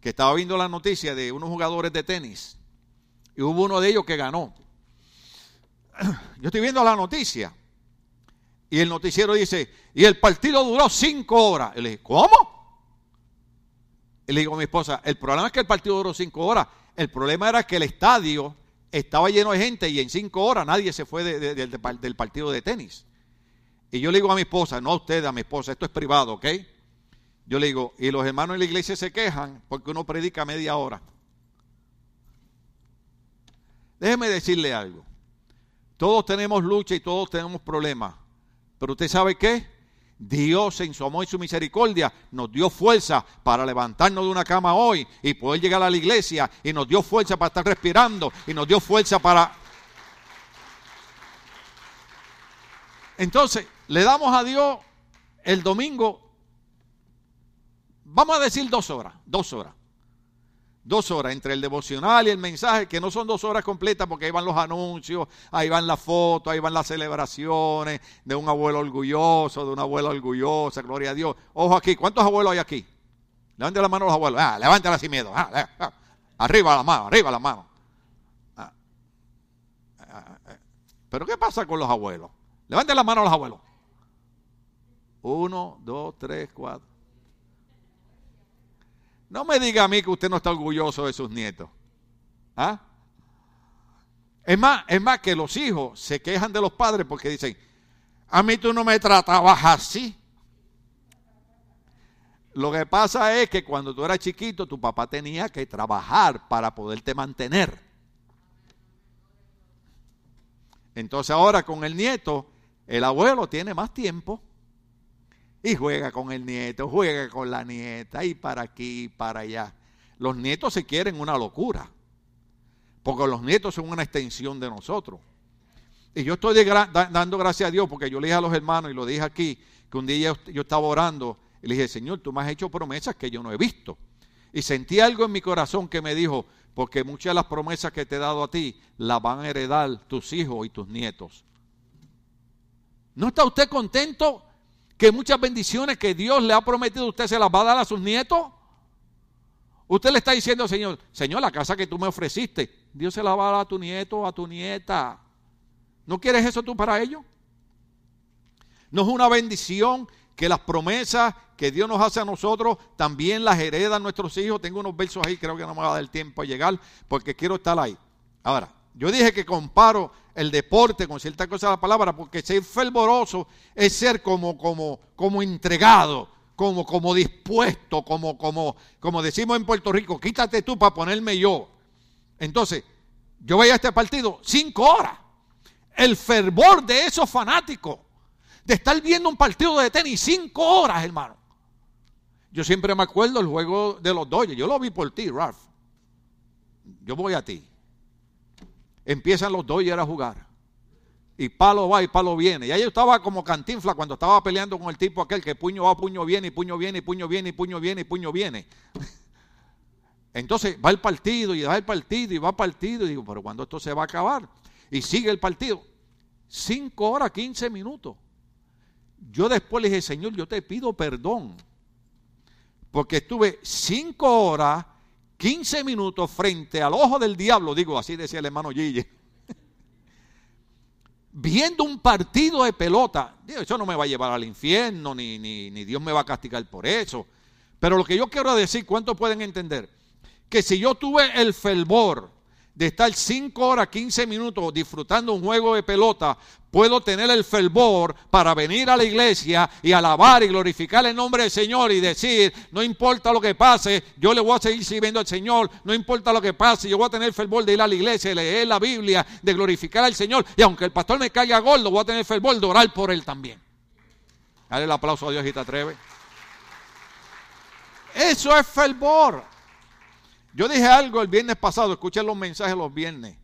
que estaba viendo la noticia de unos jugadores de tenis. Y hubo uno de ellos que ganó. Yo estoy viendo la noticia. Y el noticiero dice, y el partido duró cinco horas. Y le dije, ¿cómo? Le digo a mi esposa, el problema es que el partido duró cinco horas. El problema era que el estadio estaba lleno de gente y en cinco horas nadie se fue del partido de tenis. Y yo le digo a mi esposa, no a usted, a mi esposa, esto es privado, ¿ok? Yo le digo, y los hermanos en la iglesia se quejan porque uno predica media hora. Déjeme decirle algo. Todos tenemos lucha y todos tenemos problemas. Pero usted sabe qué? Dios en su amor y su misericordia nos dio fuerza para levantarnos de una cama hoy y poder llegar a la iglesia y nos dio fuerza para estar respirando y nos dio fuerza para... Entonces, le damos a Dios el domingo, vamos a decir dos horas, dos horas. Dos horas entre el devocional y el mensaje, que no son dos horas completas porque ahí van los anuncios, ahí van las fotos, ahí van las celebraciones de un abuelo orgulloso, de una abuela orgullosa, gloria a Dios. Ojo aquí, ¿cuántos abuelos hay aquí? Levante la mano los abuelos. Ah, levántala sin miedo. Ah, ah. Arriba la mano, arriba la mano. Ah. Pero ¿qué pasa con los abuelos? Levante la mano los abuelos. Uno, dos, tres, cuatro. No me diga a mí que usted no está orgulloso de sus nietos. ¿Ah? Es más, es más que los hijos se quejan de los padres porque dicen, a mí tú no me tratabas así. Lo que pasa es que cuando tú eras chiquito, tu papá tenía que trabajar para poderte mantener. Entonces ahora con el nieto, el abuelo tiene más tiempo y juega con el nieto, juega con la nieta, y para aquí, para allá. Los nietos se quieren una locura, porque los nietos son una extensión de nosotros. Y yo estoy dando gracias a Dios, porque yo le dije a los hermanos, y lo dije aquí, que un día yo, estaba orando, y le dije, Señor, tú me has hecho promesas que yo no he visto. Y sentí algo en mi corazón que me dijo, porque muchas de las promesas que te he dado a ti las van a heredar tus hijos y tus nietos. ¿No está usted contento que muchas bendiciones que Dios le ha prometido, usted se las va a dar a sus nietos. Usted le está diciendo, Señor, Señor, la casa que tú me ofreciste, Dios se la va a dar a tu nieto, a tu nieta. ¿No quieres eso tú para ellos? No es una bendición que las promesas que Dios nos hace a nosotros también las heredan nuestros hijos. Tengo unos versos ahí, creo que no me va a dar el tiempo a llegar porque quiero estar ahí. Ahora, yo dije que comparo el deporte con cierta cosa de la palabra, porque ser fervoroso es ser como, como, como entregado, como, como dispuesto, como, como, como decimos en Puerto Rico, quítate tú para ponerme yo. Entonces, yo veía este partido cinco horas. El fervor de esos fanáticos, de estar viendo un partido de tenis cinco horas, hermano. Yo siempre me acuerdo el juego de los Dodgers. Yo lo vi por ti, Ralph. Yo voy a ti empiezan los Dodgers a jugar. Y palo va y palo viene. Y ahí yo estaba como cantinfla cuando estaba peleando con el tipo aquel que puño va, puño viene, y puño viene, y puño viene, y puño viene, y puño viene. Entonces va el partido y va el partido y va el partido. Y digo, pero cuando esto se va a acabar? Y sigue el partido. Cinco horas, quince minutos. Yo después le dije, Señor, yo te pido perdón. Porque estuve cinco horas 15 minutos frente al ojo del diablo, digo así decía el hermano Gille, viendo un partido de pelota. eso no me va a llevar al infierno, ni, ni, Dios me va a castigar por eso. Pero lo que yo quiero decir, ¿cuántos pueden entender? Que si yo tuve el fervor de estar 5 horas, 15 minutos disfrutando un juego de pelota, puedo tener el fervor para venir a la iglesia y alabar y glorificar el nombre del Señor y decir, no importa lo que pase, yo le voy a seguir sirviendo al Señor, no importa lo que pase, yo voy a tener el fervor de ir a la iglesia, de leer la Biblia, de glorificar al Señor, y aunque el pastor me caiga gordo, voy a tener el fervor de orar por él también. Dale el aplauso a Dios y te atreve. Eso es fervor. Yo dije algo el viernes pasado, escuchen los mensajes los viernes.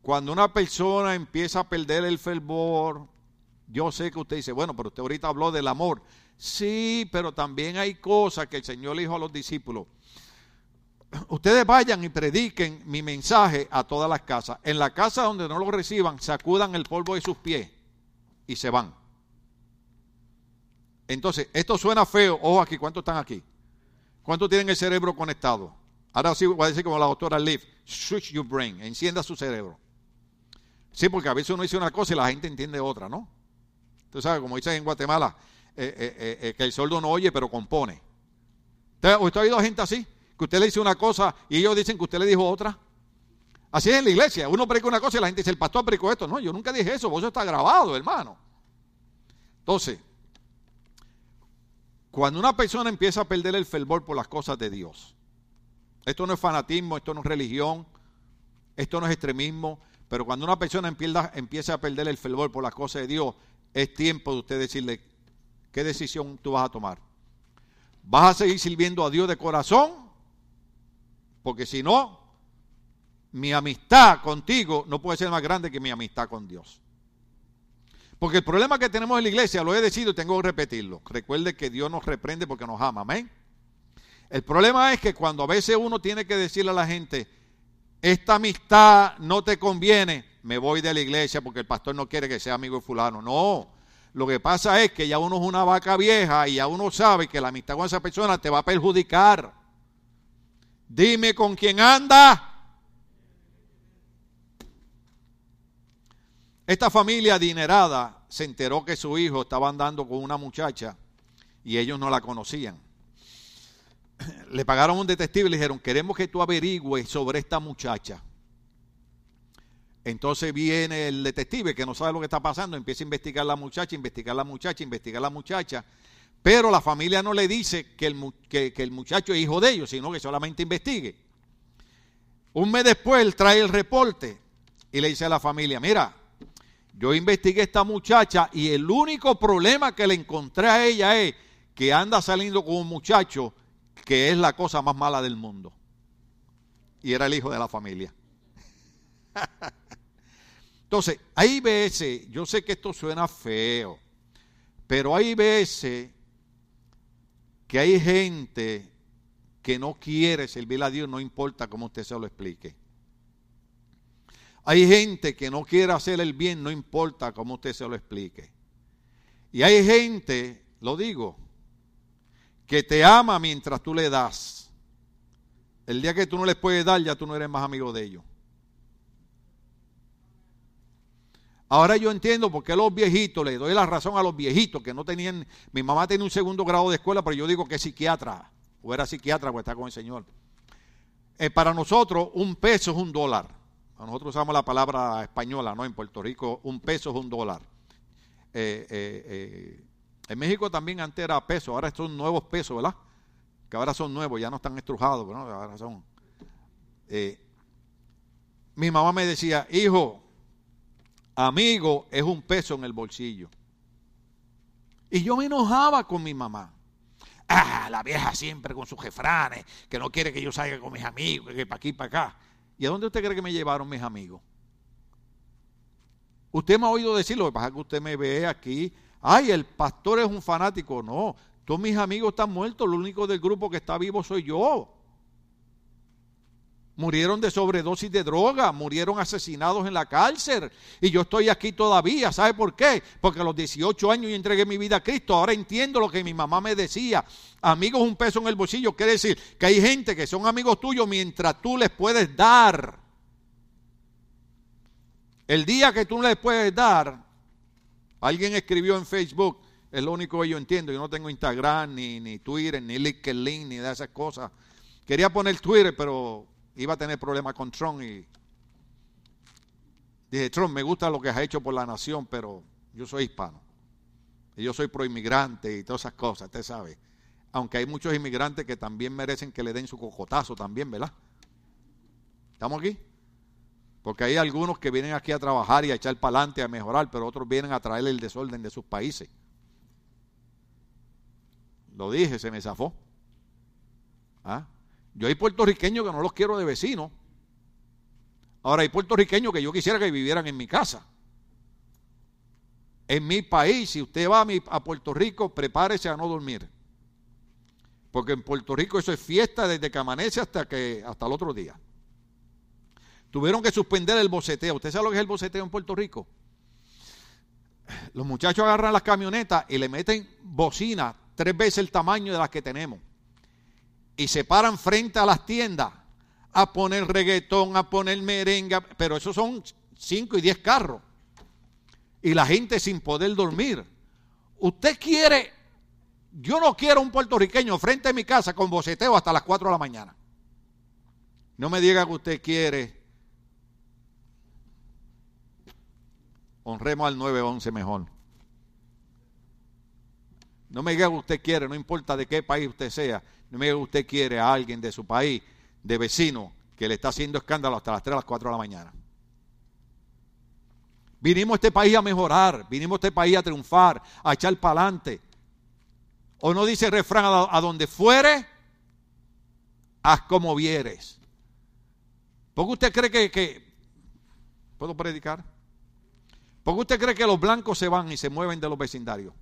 Cuando una persona empieza a perder el fervor, yo sé que usted dice, bueno, pero usted ahorita habló del amor. Sí, pero también hay cosas que el Señor le dijo a los discípulos. ustedes vayan y prediquen mi mensaje a todas las casas. En la casa donde no lo reciban, sacudan el polvo de sus pies y se van. Entonces, esto suena feo. Ojo aquí, ¿cuántos están aquí? ¿Cuántos tienen el cerebro conectado? Ahora sí voy a decir como la doctora Liv, switch your brain, encienda su cerebro. Sí, porque a veces uno dice una cosa y la gente entiende otra, ¿no? Tú sabes, como dicen en Guatemala, eh, eh, eh, que el sordo no oye, pero compone. ¿Usted, ha oído gente así? Que usted le dice una cosa y ellos dicen que usted le dijo otra. Así es en la iglesia. Uno predica una cosa y la gente dice, el pastor predicó esto. No, yo nunca dije eso, eso está grabado, hermano. Entonces, cuando una persona empieza a perder el fervor por las cosas de Dios, esto no es fanatismo, esto no es religión, esto no es extremismo, pero cuando una persona empieza, a perder el fervor por las cosas de Dios, es tiempo de usted decirle qué decisión tú vas a tomar. ¿Vas a seguir sirviendo a Dios de corazón? Porque si no, mi amistad contigo no puede ser más grande que mi amistad con Dios. Porque el problema que tenemos en la iglesia, lo he decidido y tengo que repetirlo. Recuerde que Dios nos reprende porque nos ama, amén. El problema es que cuando a veces uno tiene que decirle a la gente, esta amistad no te conviene, me voy de la iglesia porque el pastor no quiere que sea amigo de fulano. No, lo que pasa es que ya uno es una vaca vieja y ya uno sabe que la amistad con esa persona te va a perjudicar. Dime con quién anda. Esta familia adinerada se enteró que su hijo estaba andando con una muchacha y ellos no la conocían. Le pagaron un detective y le dijeron, queremos que tú averigües sobre esta muchacha. Entonces viene el detective que no sabe lo que está pasando, empieza a investigar la muchacha, investigar la muchacha, investigar la muchacha, pero la familia no le dice que el, muchacho es hijo de ellos, sino que solamente investigue. Un mes después trae el reporte y le dice a la familia, mira, yo investigué a esta muchacha y el único problema que le encontré a ella es que anda saliendo con un muchacho que es la cosa más mala del mundo. Y era el hijo de la familia. Entonces, hay veces, yo sé que esto suena feo, pero hay veces que hay gente que no quiere servir a Dios, no importa cómo usted se lo explique. Hay gente que no quiere hacer el bien, no importa cómo usted se lo explique. Y hay gente, lo digo, que te ama mientras tú le das. El día que tú no les puedes dar, ya tú no eres más amigo de ellos. Ahora yo entiendo por qué los viejitos, le doy la razón a los viejitos que no tenían, mi mamá tiene un segundo grado de escuela, pero yo digo que es psiquiatra, o era psiquiatra, o está con el Señor. Eh, para nosotros un peso es un dólar. Nosotros usamos la palabra española, ¿no? En Puerto Rico un peso es un dólar. Eh, eh, eh, en México también antes era peso, ahora son nuevos pesos, ¿verdad? Que ahora son nuevos, ya no están estrujados, ¿no? Ahora son. mi mamá me decía, hijo, amigo es un peso en el bolsillo. Y yo me enojaba con mi mamá. Ah, la vieja siempre con sus jefranes, que no quiere que yo salga con mis amigos, que para aquí, para acá. ¿Y a dónde usted cree que me llevaron mis amigos? Usted me ha oído decir, lo que pasa es que usted me ve aquí, ay, el pastor es un fanático. No, todos mis amigos están muertos, lo único del grupo que está vivo soy yo murieron de sobredosis de droga, murieron asesinados en la cárcel. Y yo estoy aquí todavía. ¿Sabe por qué? Porque a los 18 años yo entregué mi vida a Cristo. Ahora entiendo lo que mi mamá me decía. Amigos, un peso en el bolsillo. Quiere decir que hay gente que son amigos tuyos mientras tú les puedes dar. El día que tú les puedes dar, alguien escribió en Facebook, es lo único que yo entiendo. Yo no tengo Instagram, ni, ni Twitter, ni LinkedIn, ni de esas cosas. Quería poner Twitter, pero iba a tener problemas con Trump y dije, Trump, me gusta lo que has hecho por la nación, pero yo soy hispano. Y yo soy pro inmigrante y todas esas cosas, usted sabe. Aunque hay muchos inmigrantes que también merecen que le den su cocotazo también, ¿verdad? ¿Estamos aquí? Porque hay algunos que vienen aquí a trabajar y a echar para adelante, a mejorar, pero otros vienen a traer el desorden de sus países. Lo dije, se me zafó. ¿Ah? Yo hay puertorriqueños que no los quiero de vecino. Ahora hay puertorriqueños que yo quisiera que vivieran en mi casa. En mi país, si usted va a, Puerto Rico, prepárese a no dormir. Porque en Puerto Rico eso es fiesta desde que amanece hasta, que, hasta el otro día. Tuvieron que suspender el boceteo. ¿Usted sabe lo que es el boceteo en Puerto Rico? Los muchachos agarran las camionetas y le meten bocina tres veces el tamaño de las que tenemos. Y se paran frente a las tiendas a poner reggaetón, a poner merenga, pero esos son cinco y diez carros. Y la gente sin poder dormir. Usted quiere, yo no quiero un puertorriqueño frente a mi casa con boceteo hasta las 4 de la mañana. No me diga que usted quiere. Honremos al 911 mejor. No me diga que usted quiere, no importa de qué país usted sea, no me diga que usted quiere a alguien de su país, de vecino, que le está haciendo escándalo hasta las 3 a las 4 de la mañana. Vinimos a este país a mejorar, vinimos a este país a triunfar, a echar para adelante. O no dice el refrán, a, donde fuere, haz como vieres. ¿Por qué usted cree que, que... ¿Puedo predicar? ¿Por qué usted cree que los blancos se van y se mueven de los vecindarios?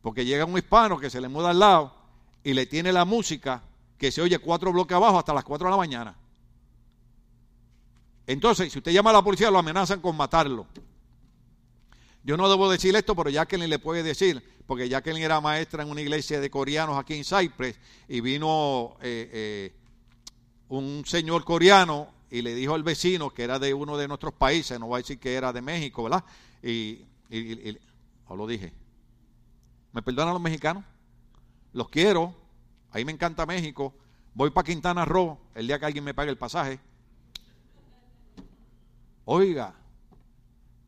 Porque llega un hispano que se le muda al lado y le tiene la música que se oye cuatro bloques abajo hasta las cuatro de la mañana. Entonces, si usted llama a la policía, lo amenazan con matarlo. Yo no debo decir esto, pero Jacqueline le puede decir, porque Jacqueline era maestra en una iglesia de coreanos aquí en Cypress y vino eh, eh, un señor coreano y le dijo al vecino que era de uno de nuestros países, no voy a decir que era de México, ¿verdad? Y, y, lo dije, ¿Me perdonan los mexicanos? Los quiero. Ahí me encanta México. Voy para Quintana Roo el día que alguien me pague el pasaje. Oiga,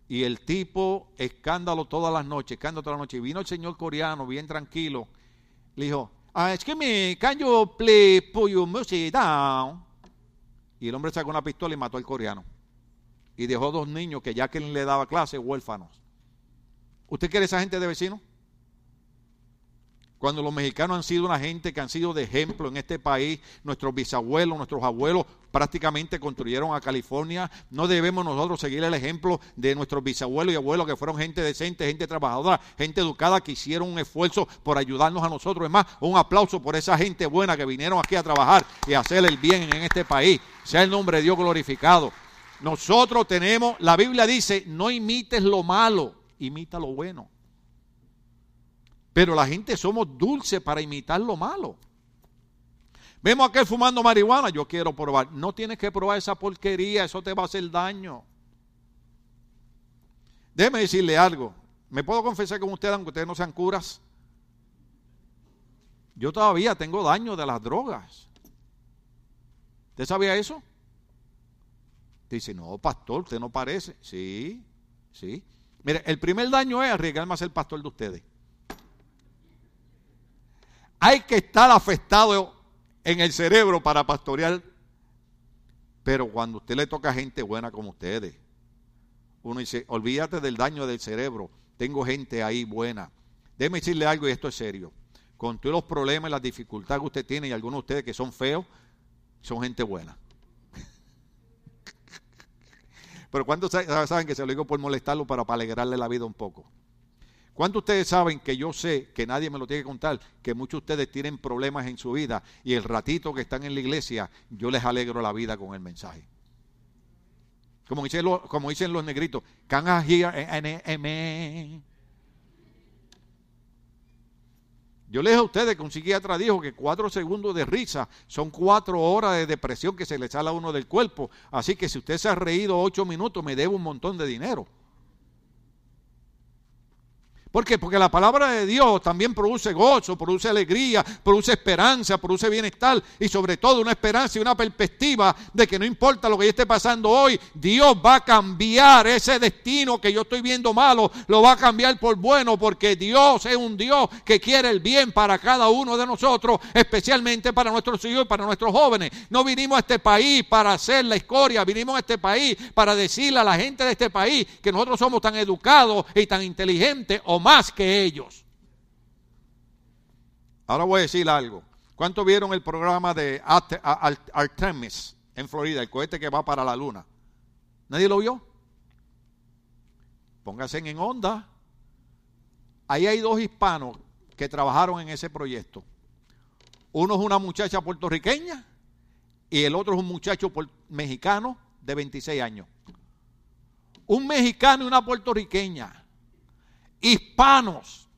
y el tipo, escándalo todas las noches, escándalo todas las noches. Y vino el señor coreano, bien tranquilo. Le dijo, ah, es que me can play put your music down? Y el hombre sacó una pistola y mató al coreano. Y dejó dos niños que ya que le daba clase, huérfanos. ¿Usted quiere esa gente de vecino? Cuando los mexicanos han sido una gente que han sido de ejemplo en este país, nuestros bisabuelos, nuestros abuelos prácticamente construyeron a California, no debemos nosotros seguir el ejemplo de nuestros bisabuelos y abuelos que fueron gente decente, gente trabajadora, gente educada que hicieron un esfuerzo por ayudarnos a nosotros. Es más, un aplauso por esa gente buena que vinieron aquí a trabajar y a hacer el bien en este país. Sea el nombre de Dios glorificado. Nosotros tenemos, la Biblia dice, no imites lo malo, imita lo bueno. Pero la gente somos dulces para imitar lo malo. Vemos a aquel fumando marihuana, yo quiero probar. No tienes que probar esa porquería, eso te va a hacer daño. Déjeme decirle algo. ¿Me puedo confesar con ustedes, aunque ustedes no sean curas? Yo todavía tengo daño de las drogas. ¿Usted sabía eso? Dice, no, pastor, usted no parece. Sí, sí. Mire, el primer daño es arriesgarme a ser pastor de ustedes. Hay que estar afectado en el cerebro para pastorear. Pero cuando usted le toca gente buena como ustedes, uno dice, olvídate del daño del cerebro. Tengo gente ahí buena. Déjeme decirle algo y esto es serio. Con todos los problemas y las dificultades que usted tiene y algunos de ustedes que son feos, son gente buena. Pero ¿cuántos saben que se lo digo por molestarlo para, para alegrarle la vida un poco? ¿Cuántos ustedes saben que yo sé, que nadie me lo tiene que contar, que muchos de ustedes tienen problemas en su vida y el ratito que están en la iglesia, yo les alegro la vida con el mensaje? Como dicen los, como dicen los negritos, can I hear Yo les a ustedes que un psiquiatra dijo que cuatro segundos de risa son cuatro horas de depresión que se le sale a uno del cuerpo. Así que si usted se ha reído ocho minutos, me debe un montón de dinero. ¿Por qué? Porque la palabra de Dios también produce gozo, produce alegría, produce esperanza, produce bienestar y sobre todo una esperanza y una perspectiva de que no importa lo que esté pasando hoy, Dios va a cambiar ese destino que yo estoy viendo malo, lo va a cambiar por bueno porque Dios es un Dios que quiere el bien para cada uno de nosotros, especialmente para nuestros hijos y para nuestros jóvenes. No vinimos a este país para hacer la escoria, vinimos a este país para decirle a la gente de este país que nosotros somos tan educados y tan inteligentes o más que ellos. Ahora voy a decir algo. ¿Cuántos vieron el programa de Artemis en Florida, el cohete que va para la luna? ¿Nadie lo vio? Pónganse en onda. Ahí hay dos hispanos que trabajaron en ese proyecto. Uno es una muchacha puertorriqueña y el otro es un muchacho mexicano de 26 años. Un mexicano y una puertorriqueña, hispanos,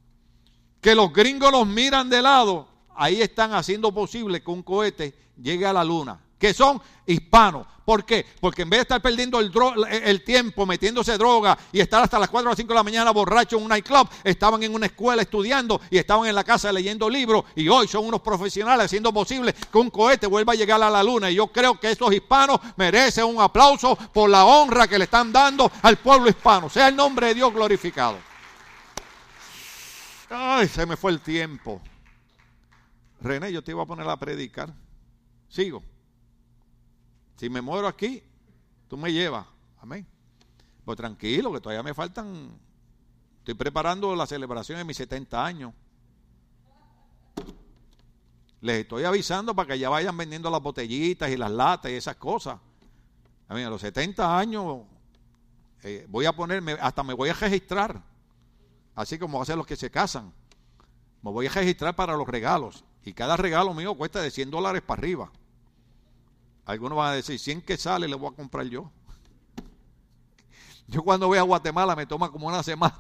que los gringos los miran de lado, ahí están haciendo posible que un cohete llegue a la luna que son hispanos. ¿Por qué? Porque en vez de estar perdiendo el, tiempo metiéndose droga y estar hasta las 4 o 5 de la mañana borracho en un nightclub, estaban en una escuela estudiando y estaban en la casa leyendo libros y hoy son unos profesionales haciendo posible que un cohete vuelva a llegar a la luna. Y yo creo que esos hispanos merecen un aplauso por la honra que le están dando al pueblo hispano. Sea el nombre de Dios glorificado. Ay, se me fue el tiempo. René, yo te iba a poner a predicar. Sigo. Si me muero aquí, tú me llevas. Amén. Pues tranquilo, que todavía me faltan. Estoy preparando la celebración de mis 70 años. Les estoy avisando para que ya vayan vendiendo las botellitas y las latas y esas cosas. A, mí, a los 70 años eh, voy a ponerme, hasta me voy a registrar. Así como hacen los que se casan. Me voy a registrar para los regalos. Y cada regalo mío cuesta de 100 dólares para arriba. Algunos van a decir, 100 que sale le voy a comprar yo. Yo cuando voy a Guatemala me toma como una semana.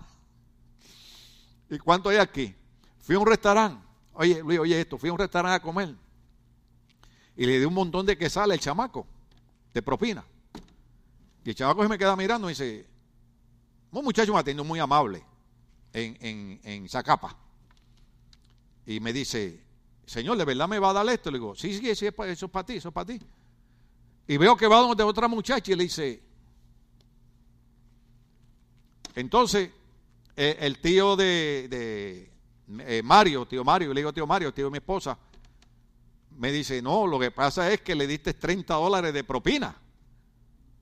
¿Y cuánto hay aquí? Fui a un restaurante. Oye, Luis, oye esto. Fui a un restaurante a comer. Y le di un montón de que sale el chamaco. De propina. Y el chamaco se me queda mirando y dice, un muchacho me atendió muy amable en, en, en Zacapa. Y me dice, Señor, ¿de verdad me va a dar esto? Le digo, sí, sí, sí, eso es para ti, eso es para ti. Y veo que va donde otra muchacha y le dice, entonces eh, el tío de, eh, Mario, tío Mario, le digo tío Mario, tío de mi esposa, me dice, no, lo que pasa es que le diste 30 dólares de propina.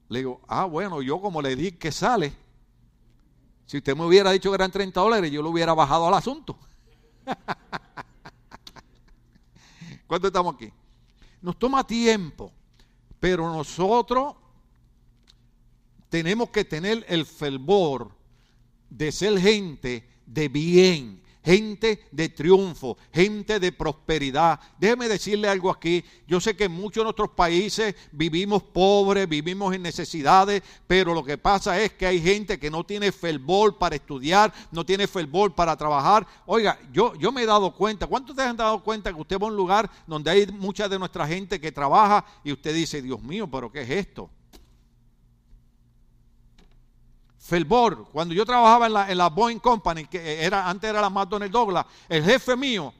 Le digo, ah, bueno, yo como le di que sale, si usted me hubiera dicho que eran 30 dólares, yo lo hubiera bajado al asunto. ¿Cuánto estamos aquí? Nos toma tiempo pero nosotros tenemos que tener el fervor de ser gente de bien, gente de triunfo, gente de prosperidad. Déjeme decirle algo aquí. Yo sé que en muchos de nuestros países vivimos pobres, vivimos en necesidades, pero lo que pasa es que hay gente que no tiene fervor para estudiar, no tiene fervor para trabajar. Oiga, yo, yo me he dado cuenta, ¿cuántos de ustedes han dado cuenta que usted va a un lugar donde hay mucha de nuestra gente que trabaja y usted dice, Dios mío, pero ¿qué es esto? Fervor. Cuando yo trabajaba en la, Boeing Company, que era, antes era la McDonnell Douglas, el jefe mío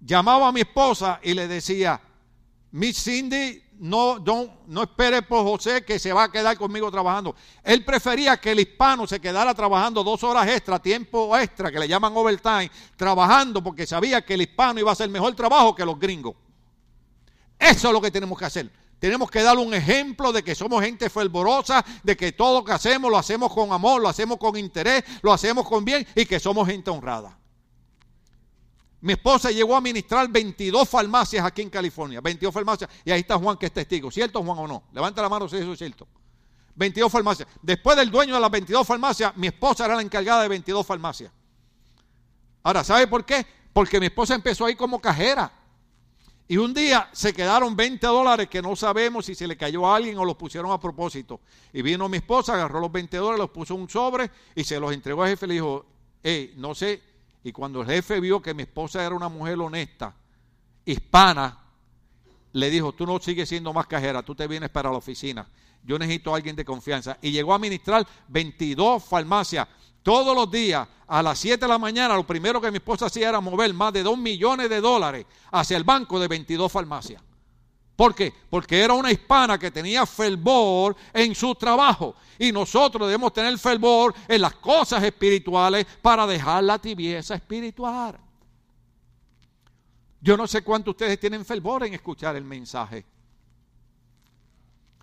llamaba a mi esposa y le decía, Miss Cindy, no, no espere por José que se va a quedar conmigo trabajando. Él prefería que el hispano se quedara trabajando dos horas extra, tiempo extra, que le llaman overtime, trabajando porque sabía que el hispano iba a hacer mejor trabajo que los gringos. Eso es lo que tenemos que hacer. Tenemos que dar un ejemplo de que somos gente fervorosa, de que todo lo que hacemos lo hacemos con amor, lo hacemos con interés, lo hacemos con bien y que somos gente honrada. Mi esposa llegó a administrar 22 farmacias aquí en California, 22 farmacias, y ahí está Juan que es testigo. ¿Cierto Juan o no? Levanta la mano si eso es cierto. 22 farmacias. Después del dueño de las 22 farmacias, mi esposa era la encargada de 22 farmacias. Ahora, ¿sabe por qué? Porque mi esposa empezó ahí como cajera. Y un día se quedaron 20 dólares que no sabemos si se le cayó a alguien o los pusieron a propósito. Y vino mi esposa, agarró los 20 dólares, los puso en un sobre y se los entregó al jefe le dijo, hey, no sé. Y cuando el jefe vio que mi esposa era una mujer honesta, hispana, le dijo, tú no sigues siendo más cajera, tú te vienes para la oficina. Yo necesito a alguien de confianza. Y llegó a administrar 22 farmacias todos los días a las 7 de la mañana, lo primero que mi esposa hacía era mover más de 2 millones de dólares hacia el banco de 22 farmacias. ¿Por qué? Porque era una hispana que tenía fervor en su trabajo. Y nosotros debemos tener fervor en las cosas espirituales para dejar la tibieza espiritual. Yo no sé cuánto ustedes tienen fervor en escuchar el mensaje.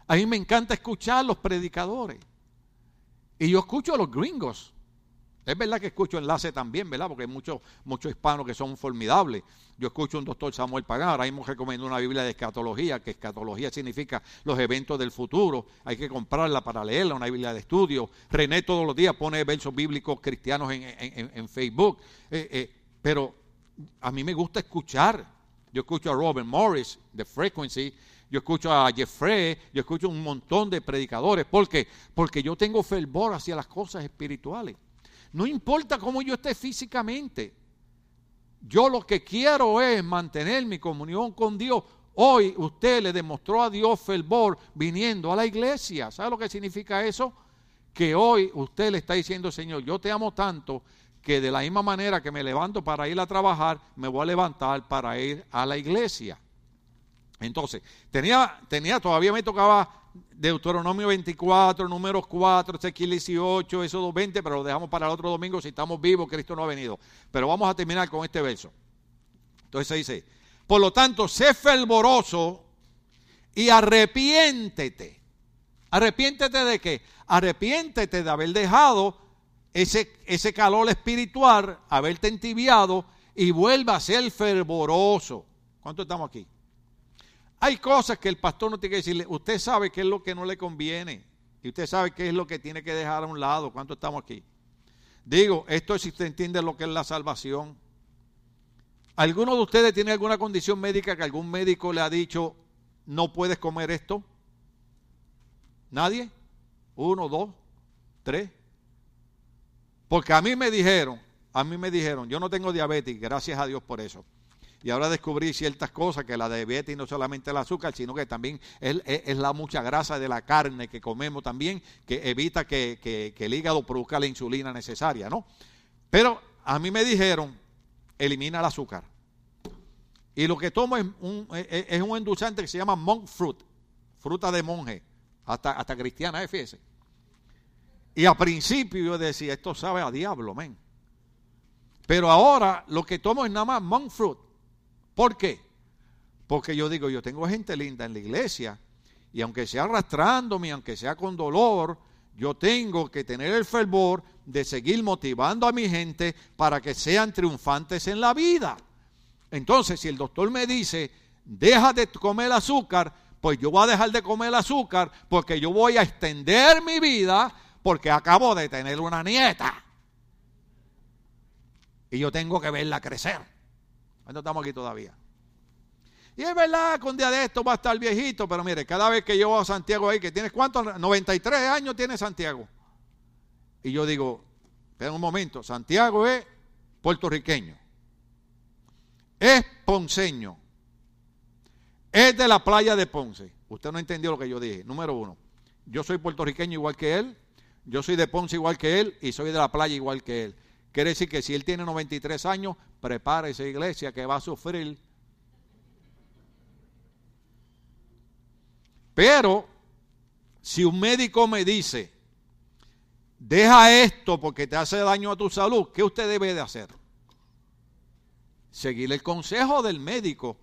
A mí me encanta escuchar los predicadores. Y yo escucho a los gringos. Es verdad que escucho enlace también, ¿verdad? Porque hay muchos, muchos hispanos que son formidables. Yo escucho a un doctor Samuel Pagar, ahora mismo recomiendo una Biblia de escatología, que escatología significa los eventos del futuro. Hay que comprarla para leerla, una Biblia de estudio. René todos los días pone versos bíblicos cristianos en, Facebook. Eh, eh, Pero a mí me gusta escuchar. Yo escucho a Robert Morris de Frequency, yo escucho a Jeffrey, yo escucho un montón de predicadores. ¿Por qué? Porque yo tengo fervor hacia las cosas espirituales. No importa cómo yo esté físicamente. Yo lo que quiero es mantener mi comunión con Dios. Hoy usted le demostró a Dios fervor viniendo a la iglesia. ¿Sabe lo que significa eso? Que hoy usted le está diciendo, Señor, yo te amo tanto que de la misma manera que me levanto para ir a trabajar, me voy a levantar para ir a la iglesia. Entonces, tenía, tenía todavía me tocaba Deuteronomio 24, números 4, Ezequiel 18, eso 20, pero lo dejamos para el otro domingo si estamos vivos, Cristo no ha venido. Pero vamos a terminar con este verso. Entonces se dice, por lo tanto, sé fervoroso y arrepiéntete. ¿Arrepiéntete de qué? Arrepiéntete de haber dejado ese, ese calor espiritual, haberte entibiado y vuelva a ser fervoroso. ¿Cuánto estamos aquí? Hay cosas que el pastor no tiene que decirle, usted sabe qué es lo que no le conviene y usted sabe qué es lo que tiene que dejar a un lado. ¿Cuánto estamos aquí? Digo, esto es si usted entiende lo que es la salvación. ¿Alguno de ustedes tiene alguna condición médica que algún médico le ha dicho, no puedes comer esto? ¿Nadie? ¿Uno, dos, tres? Porque a mí me dijeron, a mí me dijeron, yo no tengo diabetes, gracias a Dios por eso. Y ahora descubrí ciertas cosas, que la diabetes no solamente el azúcar, sino que también es, la mucha grasa de la carne que comemos también, que evita que, el hígado produzca la insulina necesaria, ¿no? Pero a mí me dijeron, elimina el azúcar. Y lo que tomo es un, es un endulzante que se llama monk fruit, fruta de monje, hasta, hasta cristiana, ¿eh? fíjese. Y a principio yo decía, esto sabe a diablo, men. Pero ahora lo que tomo es nada más monk fruit. ¿Por qué? Porque yo digo, yo tengo gente linda en la iglesia y aunque sea arrastrándome, aunque sea con dolor, yo tengo que tener el fervor de seguir motivando a mi gente para que sean triunfantes en la vida. Entonces, si el doctor me dice, deja de comer azúcar, pues yo voy a dejar de comer azúcar porque yo voy a extender mi vida porque acabo de tener una nieta. Y yo tengo que verla crecer. ¿Cuánto estamos aquí todavía? Y es verdad que un día de esto va a estar viejito, pero mire, cada vez que yo voy a Santiago ahí, que tienes cuántos, 93 años tiene Santiago. Y yo digo, espera un momento, Santiago es puertorriqueño, es ponceño, es de la playa de Ponce. Usted no entendió lo que yo dije. Número uno, yo soy puertorriqueño igual que él, yo soy de Ponce igual que él y soy de la playa igual que él. Quiere decir que si él tiene 93 años, prepara esa iglesia que va a sufrir. Pero si un médico me dice, deja esto porque te hace daño a tu salud, ¿qué usted debe de hacer? Seguir el consejo del médico.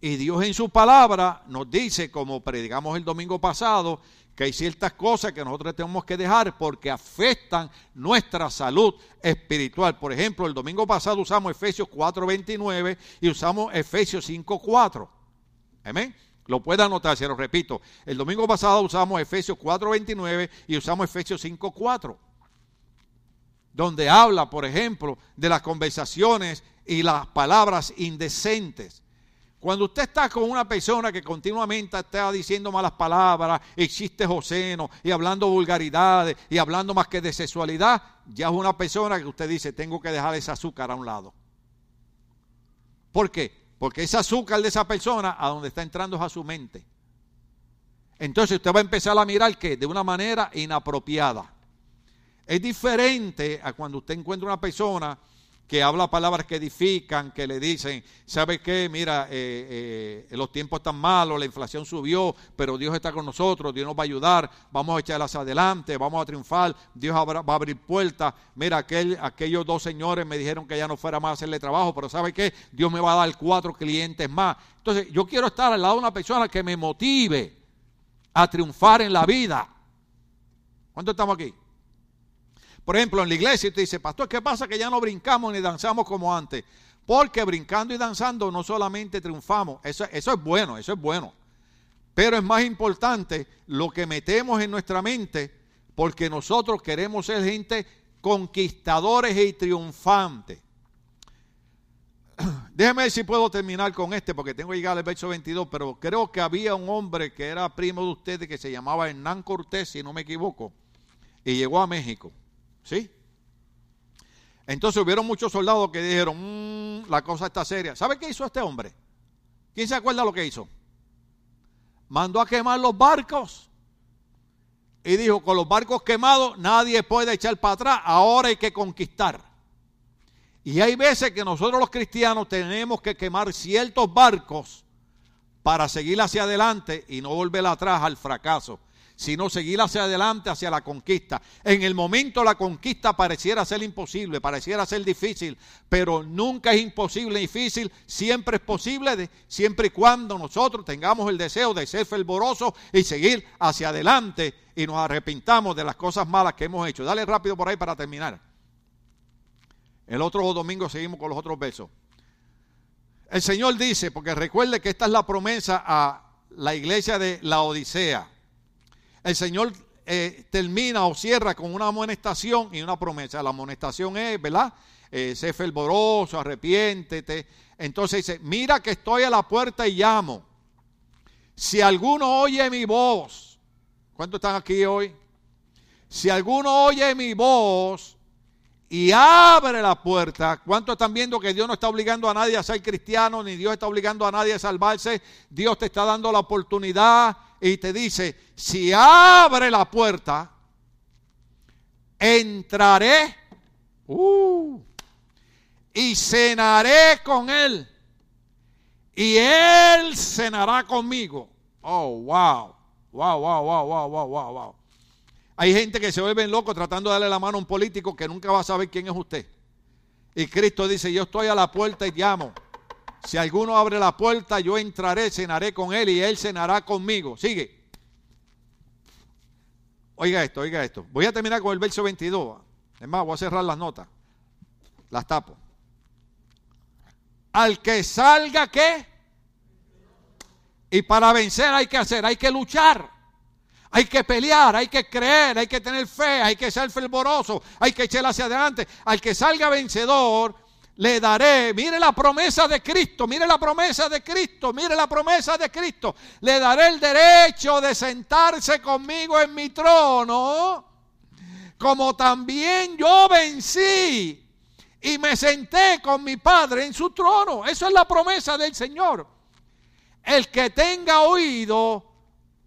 Y Dios en su palabra nos dice, como predicamos el domingo pasado, que hay ciertas cosas que nosotros tenemos que dejar porque afectan nuestra salud espiritual. Por ejemplo, el domingo pasado usamos Efesios 4:29 y usamos Efesios 5:4. Amén. Lo puede anotar, se lo repito. El domingo pasado usamos Efesios 4:29 y usamos Efesios 5:4. Donde habla, por ejemplo, de las conversaciones y las palabras indecentes. Cuando usted está con una persona que continuamente está diciendo malas palabras, existe joseno y hablando vulgaridades y hablando más que de sexualidad, ya es una persona que usted dice, tengo que dejar ese azúcar a un lado. ¿Por qué? Porque ese azúcar de esa persona a donde está entrando es a su mente. Entonces usted va a empezar a mirar que de una manera inapropiada. Es diferente a cuando usted encuentra una persona que habla palabras que edifican, que le dicen, ¿sabe qué? Mira, eh, eh, los tiempos están malos, la inflación subió, pero Dios está con nosotros, Dios nos va a ayudar, vamos a echarlas adelante, vamos a triunfar, Dios va a abrir puertas. Mira, aquel, aquellos dos señores me dijeron que ya no fuera más a hacerle trabajo, pero ¿sabe qué? Dios me va a dar cuatro clientes más. Entonces, yo quiero estar al lado de una persona que me motive a triunfar en la vida. ¿Cuánto estamos aquí? Por ejemplo, en la iglesia usted dice, pastor, ¿qué pasa que ya no brincamos ni danzamos como antes? Porque brincando y danzando no solamente triunfamos, eso, eso es bueno, eso es bueno. Pero es más importante lo que metemos en nuestra mente, porque nosotros queremos ser gente conquistadores y triunfantes. Déjeme ver si puedo terminar con este, porque tengo que llegar al verso 22, pero creo que había un hombre que era primo de ustedes que se llamaba Hernán Cortés, si no me equivoco, y llegó a México. ¿Sí? Entonces hubieron muchos soldados que dijeron, mm, la cosa está seria. ¿Sabe qué hizo este hombre? ¿Quién se acuerda lo que hizo? Mandó a quemar los barcos. Y dijo, con los barcos quemados nadie puede echar para atrás, ahora hay que conquistar. Y hay veces que nosotros los cristianos tenemos que quemar ciertos barcos para seguir hacia adelante y no volver atrás al fracaso, sino seguir hacia adelante, hacia la conquista. En el momento la conquista pareciera ser imposible, pareciera ser difícil, pero nunca es imposible, difícil, siempre es posible, siempre y cuando nosotros tengamos el deseo de ser fervorosos y seguir hacia adelante y nos arrepintamos de las cosas malas que hemos hecho. Dale rápido por ahí para terminar. El otro domingo seguimos con los otros versos. El Señor dice, porque recuerde que esta es la promesa a la iglesia de la Odisea. El Señor eh, termina o cierra con una amonestación y una promesa. La amonestación es, ¿verdad? Eh, sé fervoroso, arrepiéntete. Entonces dice, mira que estoy a la puerta y llamo. Si alguno oye mi voz, ¿cuántos están aquí hoy? Si alguno oye mi voz y abre la puerta. ¿Cuántos están viendo que Dios no está obligando a nadie a ser cristiano, ni Dios está obligando a nadie a salvarse? Dios te está dando la oportunidad y te dice, si abre la puerta, entraré uh, y cenaré con él. Y él cenará conmigo. Oh, wow. Wow, wow, wow, wow, wow, wow, wow. Hay gente que se vuelve loco tratando de darle la mano a un político que nunca va a saber quién es usted. Y Cristo dice, yo estoy a la puerta y llamo. Si alguno abre la puerta, yo entraré, cenaré con él y él cenará conmigo. Sigue. Oiga esto, oiga esto. Voy a terminar con el verso 22. Es más, voy a cerrar las notas. Las tapo. Al que salga, ¿qué? Y para vencer hay que hacer, hay que luchar. Hay que pelear, hay que creer, hay que tener fe, hay que ser fervoroso, hay que echar hacia adelante. Al que salga vencedor, le daré, mire la promesa de Cristo, mire la promesa de Cristo, mire la promesa de Cristo. Le daré el derecho de sentarse conmigo en mi trono, como también yo vencí y me senté con mi Padre en su trono. Eso es la promesa del Señor. El que tenga oído,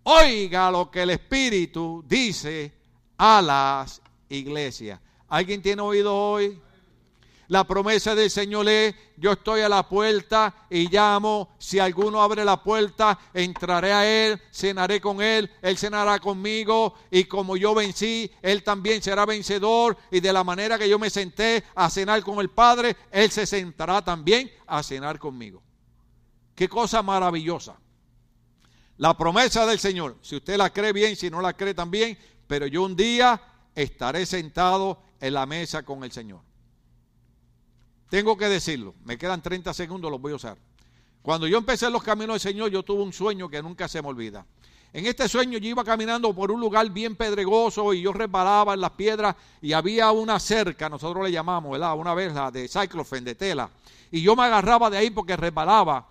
Oiga lo que el Espíritu dice a las iglesias. ¿Alguien tiene oído hoy? La promesa del Señor es, yo estoy a la puerta y llamo, si alguno abre la puerta, entraré a Él, cenaré con Él, Él cenará conmigo y como yo vencí, Él también será vencedor y de la manera que yo me senté a cenar con el Padre, Él se sentará también a cenar conmigo. Qué cosa maravillosa. La promesa del Señor, si usted la cree bien, si no la cree también, pero yo un día estaré sentado en la mesa con el Señor. Tengo que decirlo, me quedan 30 segundos, los voy a usar. Cuando yo empecé los caminos del Señor, yo tuve un sueño que nunca se me olvida. En este sueño yo iba caminando por un lugar bien pedregoso y yo resbalaba en las piedras y había una cerca, nosotros le llamamos, ¿verdad? Una vez la de cyclofen, de tela. Y yo me agarraba de ahí porque resbalaba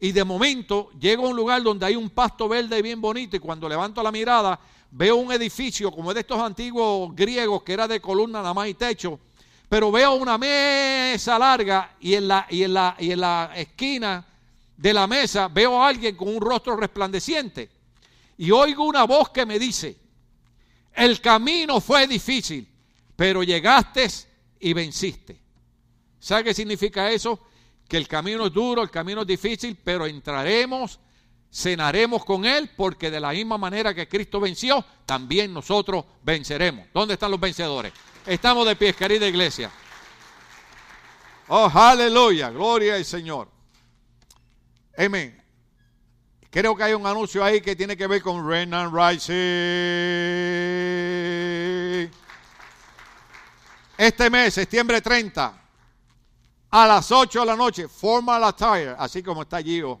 y de momento llego a un lugar donde hay un pasto verde bien bonito y cuando levanto la mirada veo un edificio como de estos antiguos griegos que era de columna nada más y techo, pero veo una mesa larga y en la, y en la, y en la esquina de la mesa veo a alguien con un rostro resplandeciente y oigo una voz que me dice, el camino fue difícil, pero llegaste y venciste. ¿Sabe qué significa eso? que el camino es duro, el camino es difícil, pero entraremos, cenaremos con Él, porque de la misma manera que Cristo venció, también nosotros venceremos. ¿Dónde están los vencedores? Estamos de pie, querida iglesia. Oh, aleluya, gloria al Señor. Amén. Creo que hay un anuncio ahí que tiene que ver con Renan Rising. Este mes, septiembre 30, a las 8 de la noche, formal attire, así como está Gio.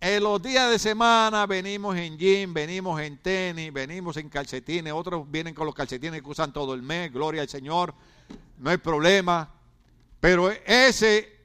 En los días de semana venimos en jean, venimos en tenis, venimos en calcetines, otros vienen con los calcetines que usan todo el mes, gloria al Señor, no hay problema. Pero ese